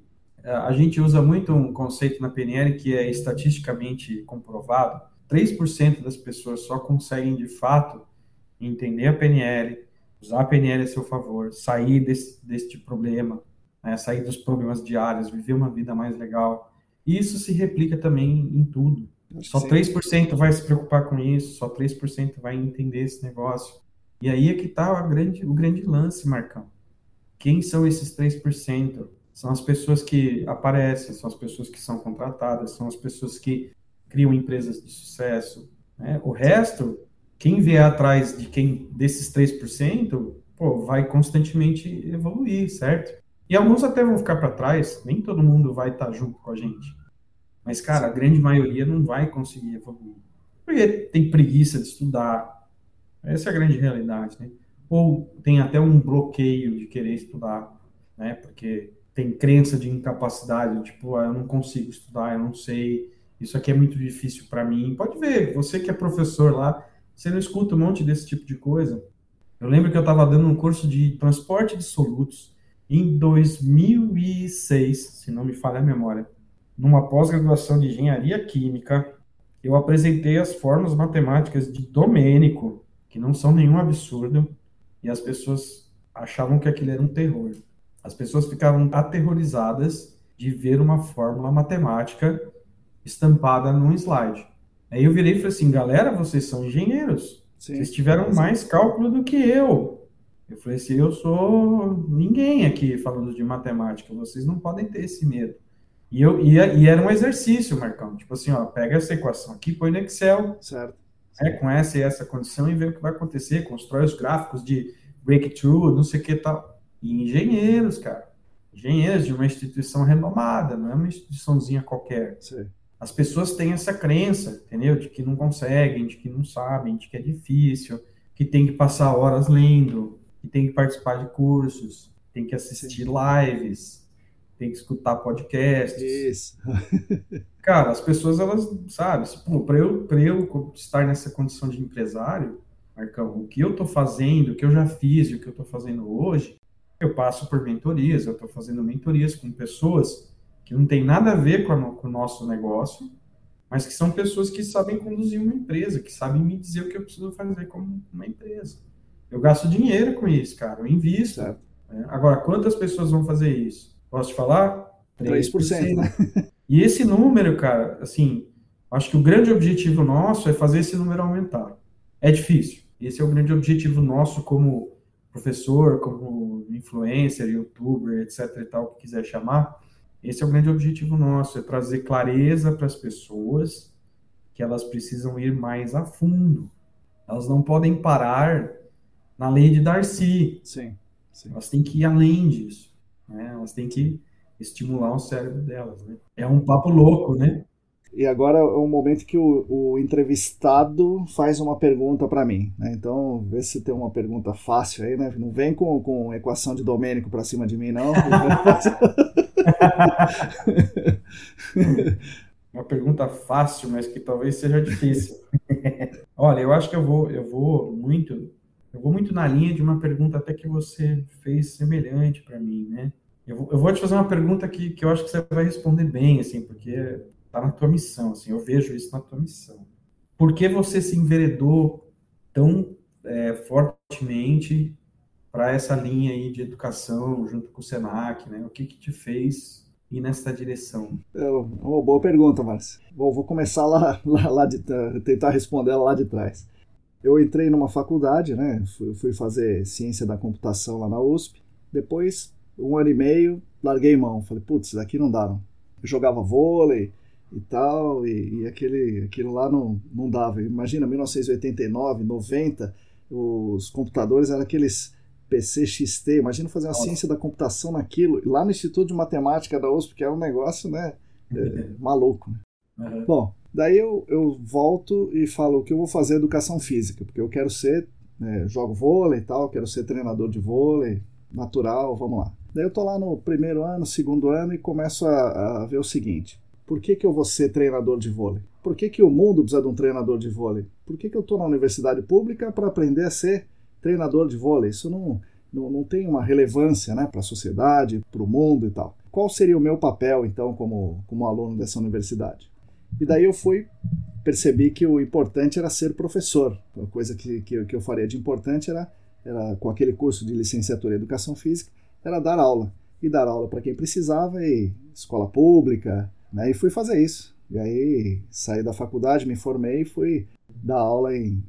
a gente usa muito um conceito na PNL que é estatisticamente comprovado. 3% das pessoas só conseguem, de fato, entender a PNL, usar a PNL a seu favor, sair desse, deste problema, né, sair dos problemas diários, viver uma vida mais legal. E isso se replica também em tudo. Só 3% vai se preocupar com isso, só 3% vai entender esse negócio. E aí é que está grande, o grande lance, Marcão. Quem são esses 3%? São as pessoas que aparecem, são as pessoas que são contratadas, são as pessoas que criam empresas de sucesso. Né? O resto, quem vier atrás de quem desses 3%, pô, vai constantemente evoluir, certo? E alguns até vão ficar para trás, nem todo mundo vai estar tá junto com a gente. Mas, cara, a grande maioria não vai conseguir evoluir. Porque tem preguiça de estudar. Essa é a grande realidade, né? Ou tem até um bloqueio de querer estudar, né? Porque tem crença de incapacidade, tipo, ah, eu não consigo estudar, eu não sei, isso aqui é muito difícil para mim. Pode ver, você que é professor lá, você não escuta um monte desse tipo de coisa. Eu lembro que eu estava dando um curso de transporte de solutos em 2006, se não me falha a memória, numa pós-graduação de engenharia química, eu apresentei as formas matemáticas de Domênico, que não são nenhum absurdo, e as pessoas achavam que aquilo era um terror. As pessoas ficavam aterrorizadas de ver uma fórmula matemática estampada num slide. Aí eu virei e falei assim, galera, vocês são engenheiros. Sim, vocês tiveram mais cálculo do que eu. Eu falei assim, eu sou ninguém aqui falando de matemática, vocês não podem ter esse medo. E, eu, e, e era um exercício, Marcão, tipo assim, ó, pega essa equação aqui, põe no Excel, certo. É, com essa e essa condição e vê o que vai acontecer, constrói os gráficos de breakthrough, não sei o que tal. E engenheiros, cara, engenheiros de uma instituição renomada, não é uma instituiçãozinha qualquer. Sim. As pessoas têm essa crença, entendeu? De que não conseguem, de que não sabem, de que é difícil, que tem que passar horas lendo, que tem que participar de cursos, tem que assistir lives, tem que escutar podcasts. Isso. Cara, as pessoas, elas, sabe, para eu, eu estar nessa condição de empresário, Marcão, o que eu estou fazendo, o que eu já fiz e o que eu estou fazendo hoje, eu passo por mentorias, eu estou fazendo mentorias com pessoas que não tem nada a ver com, a, com o nosso negócio, mas que são pessoas que sabem conduzir uma empresa, que sabem me dizer o que eu preciso fazer como uma empresa. Eu gasto dinheiro com isso, cara, eu invisto. Né? Agora, quantas pessoas vão fazer isso? Posso te falar? 3%. 3% né? E esse número, cara, assim, acho que o grande objetivo nosso é fazer esse número aumentar. É difícil. Esse é o grande objetivo nosso como professor, como influencer, youtuber, etc e tal, que quiser chamar, esse é o grande objetivo nosso, é trazer clareza para as pessoas que elas precisam ir mais a fundo. Elas não podem parar na lei de Darcy. Sim, sim. Elas têm que ir além disso. Né? Elas têm que estimular o cérebro delas. Né? É um papo louco, né? E agora é o momento que o, o entrevistado faz uma pergunta para mim. Né? Então, vê se tem uma pergunta fácil aí, né? Não vem com, com equação de Domênico para cima de mim, não. uma pergunta fácil, mas que talvez seja difícil. Olha, eu acho que eu vou, eu vou muito, eu vou muito na linha de uma pergunta até que você fez semelhante para mim, né? Eu vou, te fazer uma pergunta que, que eu acho que você vai responder bem, assim, porque tá na tua missão, assim, eu vejo isso na tua missão. Por que você se enveredou tão é, fortemente para essa linha aí de educação junto com o Senac, né? O que que te fez ir nessa direção? É uma boa pergunta, Márcio. Bom, vou começar lá, lá, lá de tentar responder lá de trás. Eu entrei numa faculdade, né? Fui, fui fazer ciência da computação lá na USP. Depois, um ano e meio, larguei mão. Falei, putz, daqui não dá, não. Eu jogava vôlei, e tal, e, e, aquele, aquilo lá não, não dava. Imagina, 1989, 90, os computadores eram aqueles PC XT, imagina fazer uma Nossa. ciência da computação naquilo, lá no Instituto de Matemática da USP, que é um negócio, né, é, maluco. Né? Uhum. Bom, daí eu, eu volto e falo que eu vou fazer educação física, porque eu quero ser, né, jogo vôlei e tal, quero ser treinador de vôlei, natural, vamos lá. Daí eu tô lá no primeiro ano, segundo ano e começo a, a ver o seguinte, por que, que eu vou ser treinador de vôlei? Por que, que o mundo precisa de um treinador de vôlei? Por que, que eu estou na universidade pública para aprender a ser treinador de vôlei? Isso não, não, não tem uma relevância né, para a sociedade, para o mundo e tal. Qual seria o meu papel, então, como, como aluno dessa universidade? E daí eu fui, percebi que o importante era ser professor. A coisa que, que, que eu faria de importante era, era, com aquele curso de licenciatura em Educação Física, era dar aula. E dar aula para quem precisava, e escola pública, né? E fui fazer isso. E aí saí da faculdade, me formei e fui dar aula em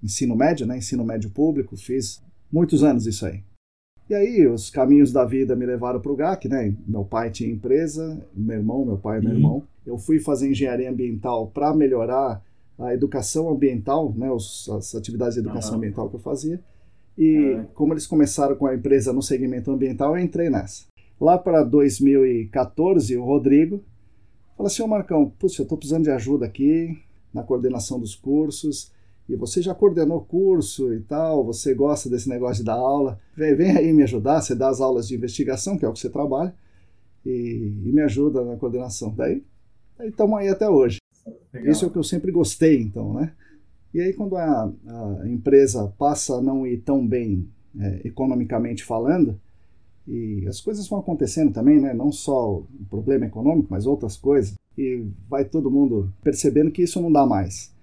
ensino médio, né? Ensino médio público, fiz muitos anos isso aí. E aí os caminhos da vida me levaram para o GAC, né? Meu pai tinha empresa, meu irmão, meu pai e meu uhum. irmão. Eu fui fazer engenharia ambiental para melhorar a educação ambiental, né? Os, as atividades de educação uhum. ambiental que eu fazia. E uhum. como eles começaram com a empresa no segmento ambiental, eu entrei nessa. Lá para 2014, o Rodrigo falou assim: Ô Marcão, puxa, eu estou precisando de ajuda aqui na coordenação dos cursos. E você já coordenou curso e tal, você gosta desse negócio de dar aula. Vem, vem aí me ajudar, você dá as aulas de investigação, que é o que você trabalha, e, e me ajuda na coordenação. Daí estamos aí até hoje. Legal. Isso é o que eu sempre gostei, então, né? E aí, quando a, a empresa passa a não ir tão bem é, economicamente falando, e as coisas vão acontecendo também, né? Não só o problema econômico, mas outras coisas, e vai todo mundo percebendo que isso não dá mais.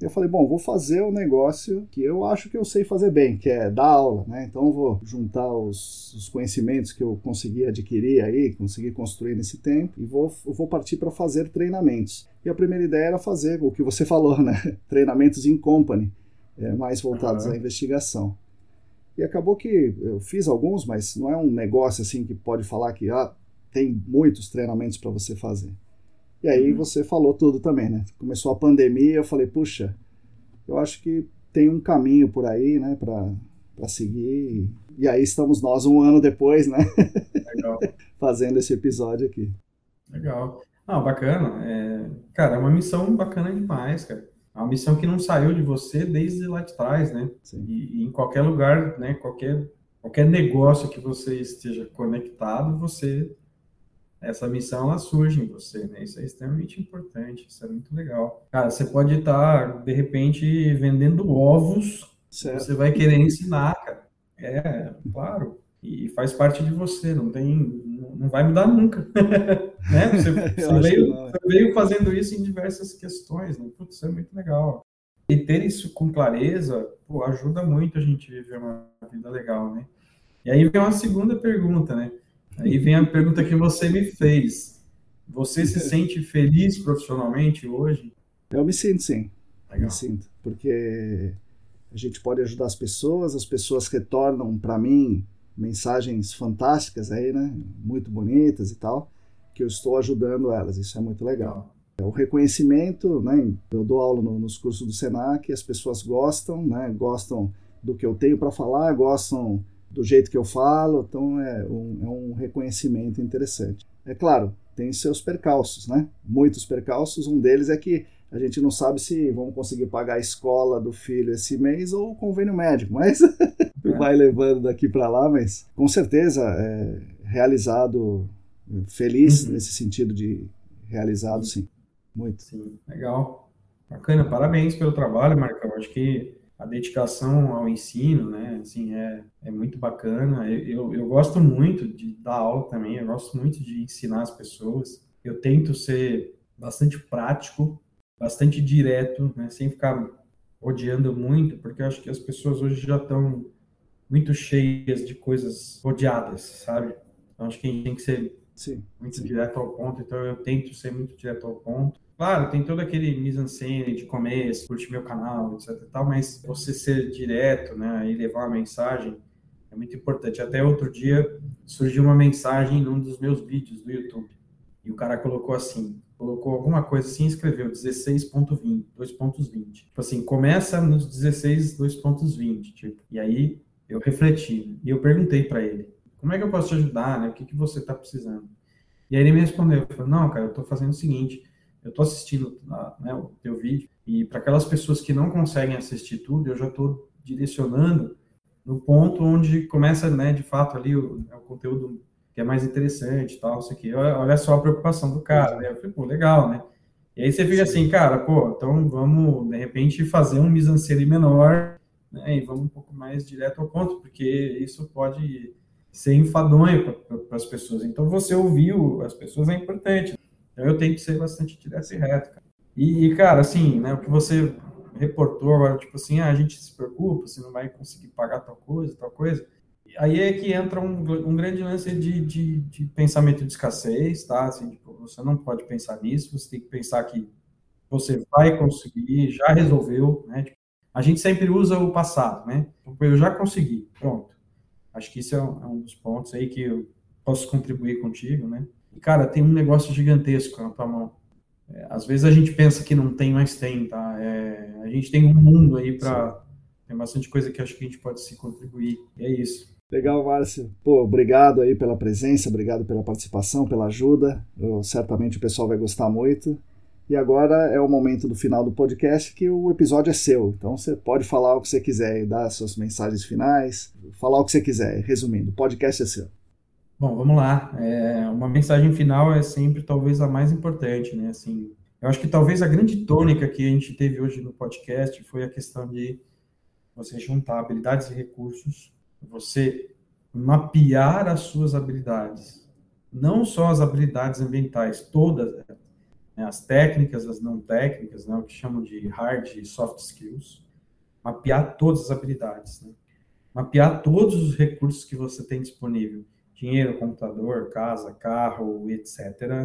Eu falei, bom, vou fazer o um negócio que eu acho que eu sei fazer bem, que é dar aula, né? Então eu vou juntar os, os conhecimentos que eu consegui adquirir aí, consegui construir nesse tempo, e vou, vou partir para fazer treinamentos. E a primeira ideia era fazer o que você falou, né? Treinamentos em company, é, mais voltados uhum. à investigação. E acabou que eu fiz alguns, mas não é um negócio assim que pode falar que ah, tem muitos treinamentos para você fazer. E aí uhum. você falou tudo também, né? Começou a pandemia, eu falei, puxa, eu acho que tem um caminho por aí, né, para seguir. E aí estamos nós um ano depois, né? Legal. Fazendo esse episódio aqui. Legal. Ah, bacana. É, cara, é uma missão bacana demais, cara. É uma missão que não saiu de você desde lá de trás, né? E, e, em qualquer lugar, né? Qualquer, qualquer negócio que você esteja conectado, você essa missão ela surge em você, né? Isso é extremamente importante, isso é muito legal. Cara, você pode estar, de repente, vendendo ovos, certo. você vai querer ensinar, cara. É, claro. E faz parte de você, não tem. Não vai mudar nunca. né? Você, você, veio, você, veio, fazendo isso em diversas questões, né? Putz, isso é muito legal. E ter isso com clareza, pô, ajuda muito a gente viver uma vida legal, né? E aí vem uma segunda pergunta, né? Aí vem a pergunta que você me fez. Você se sente feliz profissionalmente hoje? Eu me sinto, sim. Legal. Me sinto. Porque a gente pode ajudar as pessoas, as pessoas retornam para mim mensagens fantásticas aí, né? Muito bonitas e tal, que eu estou ajudando elas. Isso é muito legal. O reconhecimento, né? Eu dou aula no, nos cursos do Senac, as pessoas gostam, né? Gostam do que eu tenho para falar, gostam do jeito que eu falo, então é um, é um reconhecimento interessante. É claro, tem seus percalços, né? Muitos percalços. Um deles é que a gente não sabe se vamos conseguir pagar a escola do filho esse mês ou o convênio médico, mas é. vai levando daqui para lá. Mas com certeza é realizado, feliz uhum. nesse sentido de realizado, sim. Muito. Sim, legal. Bacana, parabéns pelo trabalho, Marcão. Acho que a dedicação ao ensino, né, assim, é, é muito bacana. Eu, eu, eu, gosto muito de dar aula também, eu gosto muito de ensinar as pessoas. Eu tento ser bastante prático, bastante direto, né, sem ficar rodeando muito, porque eu acho que as pessoas hoje já estão muito cheias de coisas rodeadas, sabe? Então, acho que a gente tem que ser sim, muito direto ao ponto, então eu tento ser muito direto ao ponto. Claro, tem todo aquele mise-en-scène de começo, curte meu canal, etc tal, mas você ser direto, né, e levar uma mensagem é muito importante. Até outro dia surgiu uma mensagem num dos meus vídeos do YouTube. E o cara colocou assim, colocou alguma coisa assim escreveu 16.20, 2.20. Tipo assim, começa nos 16, 2.20, tipo. E aí eu refleti e eu perguntei para ele, como é que eu posso te ajudar, né? O que, que você está precisando? E aí ele me respondeu, falou, não, cara, eu estou fazendo o seguinte, eu estou assistindo né, o teu vídeo e para aquelas pessoas que não conseguem assistir tudo, eu já estou direcionando no ponto onde começa, né, de fato ali o, é o conteúdo que é mais interessante e tal, isso aqui. Olha só a preocupação do cara, né? Eu falei, pô, legal, né? E aí você fica Sim. assim, cara, pô, então vamos, de repente, fazer um mise menor, né? E vamos um pouco mais direto ao ponto, porque isso pode ser enfadonho para as pessoas. Então, você ouvir as pessoas é importante. Então eu tenho que ser bastante direto e reto, cara. E, e, cara, assim, né, o que você reportou agora, tipo assim, ah, a gente se preocupa, você não vai conseguir pagar tal coisa, tal coisa. Aí é que entra um, um grande lance de, de, de, pensamento de escassez, tá? Assim, tipo, você não pode pensar nisso, você tem que pensar que você vai conseguir, já resolveu, né? A gente sempre usa o passado, né? Eu já consegui, pronto. Acho que isso é um, é um dos pontos aí que eu posso contribuir contigo, né? E, cara, tem um negócio gigantesco na tua mão. É, às vezes a gente pensa que não tem, mas tem, tá? É, a gente tem um mundo aí para. Tem bastante coisa que acho que a gente pode se contribuir. E é isso. Legal, Márcio. Pô, obrigado aí pela presença, obrigado pela participação, pela ajuda. Eu, certamente o pessoal vai gostar muito. E agora é o momento do final do podcast que o episódio é seu. Então você pode falar o que você quiser e dar suas mensagens finais, falar o que você quiser. Resumindo, o podcast é seu. Bom, vamos lá. É, uma mensagem final é sempre talvez a mais importante, né? Assim, eu acho que talvez a grande tônica que a gente teve hoje no podcast foi a questão de você juntar habilidades e recursos, você mapear as suas habilidades, não só as habilidades ambientais, todas, né, as técnicas, as não técnicas, né, o que chamam de hard e soft skills, mapear todas as habilidades, né? mapear todos os recursos que você tem disponível, dinheiro, computador, casa, carro, etc.,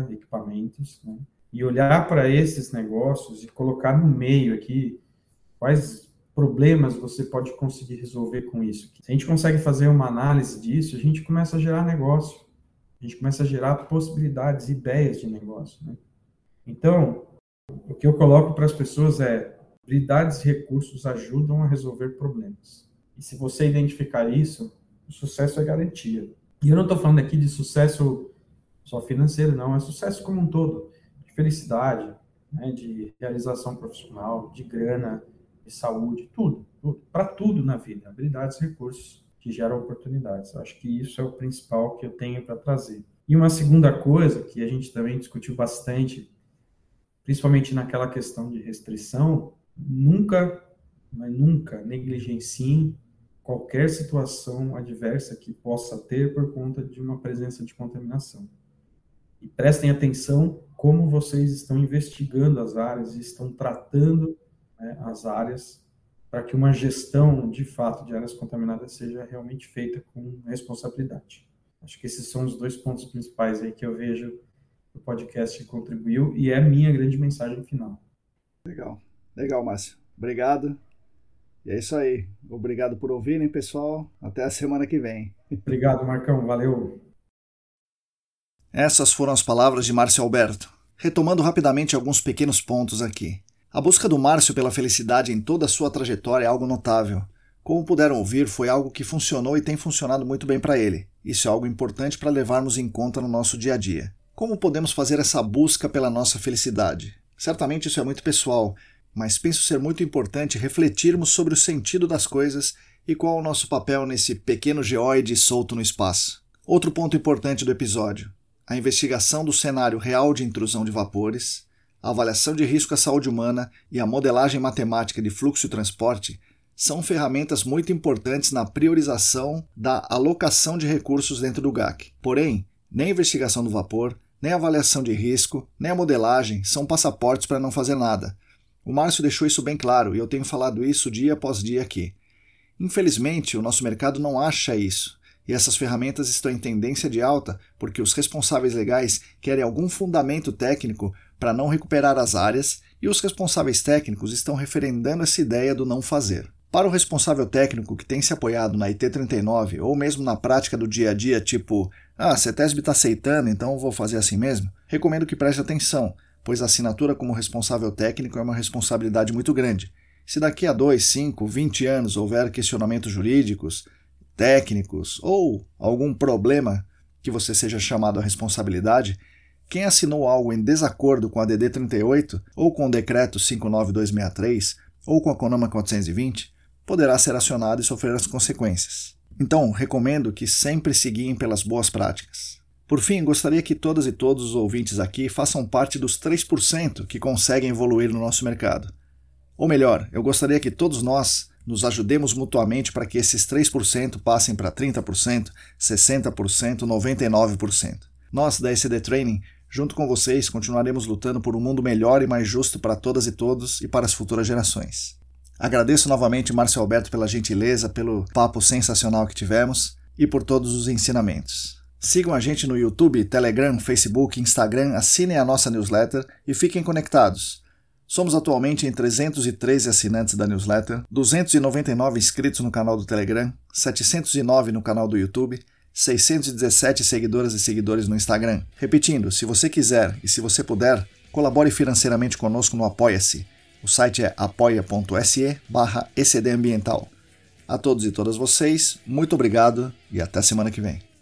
equipamentos, né? e olhar para esses negócios e colocar no meio aqui quais problemas você pode conseguir resolver com isso. Se a gente consegue fazer uma análise disso, a gente começa a gerar negócio, a gente começa a gerar possibilidades, ideias de negócio. Né? Então, o que eu coloco para as pessoas é habilidades e recursos ajudam a resolver problemas. E se você identificar isso, o sucesso é garantia. E eu não estou falando aqui de sucesso só financeiro, não, é sucesso como um todo, de felicidade, né, de realização profissional, de grana, de saúde, tudo, tudo para tudo na vida, habilidades recursos que geram oportunidades. Eu acho que isso é o principal que eu tenho para trazer. E uma segunda coisa que a gente também discutiu bastante principalmente naquela questão de restrição, nunca, mas nunca negligenciem qualquer situação adversa que possa ter por conta de uma presença de contaminação. E prestem atenção como vocês estão investigando as áreas e estão tratando né, as áreas para que uma gestão de fato de áreas contaminadas seja realmente feita com responsabilidade. Acho que esses são os dois pontos principais aí que eu vejo o podcast contribuiu e é a minha grande mensagem final. Legal, legal, Márcio. Obrigado. E é isso aí. Obrigado por ouvirem, pessoal. Até a semana que vem. Obrigado, Marcão. Valeu. Essas foram as palavras de Márcio Alberto. Retomando rapidamente alguns pequenos pontos aqui. A busca do Márcio pela felicidade em toda a sua trajetória é algo notável. Como puderam ouvir, foi algo que funcionou e tem funcionado muito bem para ele. Isso é algo importante para levarmos em conta no nosso dia a dia. Como podemos fazer essa busca pela nossa felicidade? Certamente isso é muito pessoal, mas penso ser muito importante refletirmos sobre o sentido das coisas e qual o nosso papel nesse pequeno geoide solto no espaço. Outro ponto importante do episódio: a investigação do cenário real de intrusão de vapores, a avaliação de risco à saúde humana e a modelagem matemática de fluxo e transporte são ferramentas muito importantes na priorização da alocação de recursos dentro do GAC. Porém, nem a investigação do vapor, nem avaliação de risco, nem a modelagem são passaportes para não fazer nada. O Márcio deixou isso bem claro e eu tenho falado isso dia após dia aqui. Infelizmente, o nosso mercado não acha isso, e essas ferramentas estão em tendência de alta porque os responsáveis legais querem algum fundamento técnico para não recuperar as áreas e os responsáveis técnicos estão referendando essa ideia do não fazer. Para o responsável técnico que tem se apoiado na IT39 ou mesmo na prática do dia a dia, tipo ah, a CETESB está aceitando, então vou fazer assim mesmo? Recomendo que preste atenção, pois a assinatura como responsável técnico é uma responsabilidade muito grande. Se daqui a 2, 5, 20 anos houver questionamentos jurídicos, técnicos ou algum problema que você seja chamado à responsabilidade, quem assinou algo em desacordo com a DD 38 ou com o decreto 59263 ou com a CONAMA 420 poderá ser acionado e sofrer as consequências. Então, recomendo que sempre seguiem pelas boas práticas. Por fim, gostaria que todas e todos os ouvintes aqui façam parte dos 3% que conseguem evoluir no nosso mercado. Ou melhor, eu gostaria que todos nós nos ajudemos mutuamente para que esses 3% passem para 30%, 60%, 99%. Nós, da ECD Training, junto com vocês, continuaremos lutando por um mundo melhor e mais justo para todas e todos e para as futuras gerações. Agradeço novamente Márcio Alberto pela gentileza, pelo papo sensacional que tivemos e por todos os ensinamentos. Sigam a gente no YouTube, Telegram, Facebook, Instagram, assinem a nossa newsletter e fiquem conectados. Somos atualmente em 313 assinantes da newsletter, 299 inscritos no canal do Telegram, 709 no canal do YouTube, 617 seguidoras e seguidores no Instagram. Repetindo, se você quiser e se você puder, colabore financeiramente conosco no Apoia-se o site é apoia.se barra ecdambiental. A todos e todas vocês, muito obrigado e até semana que vem.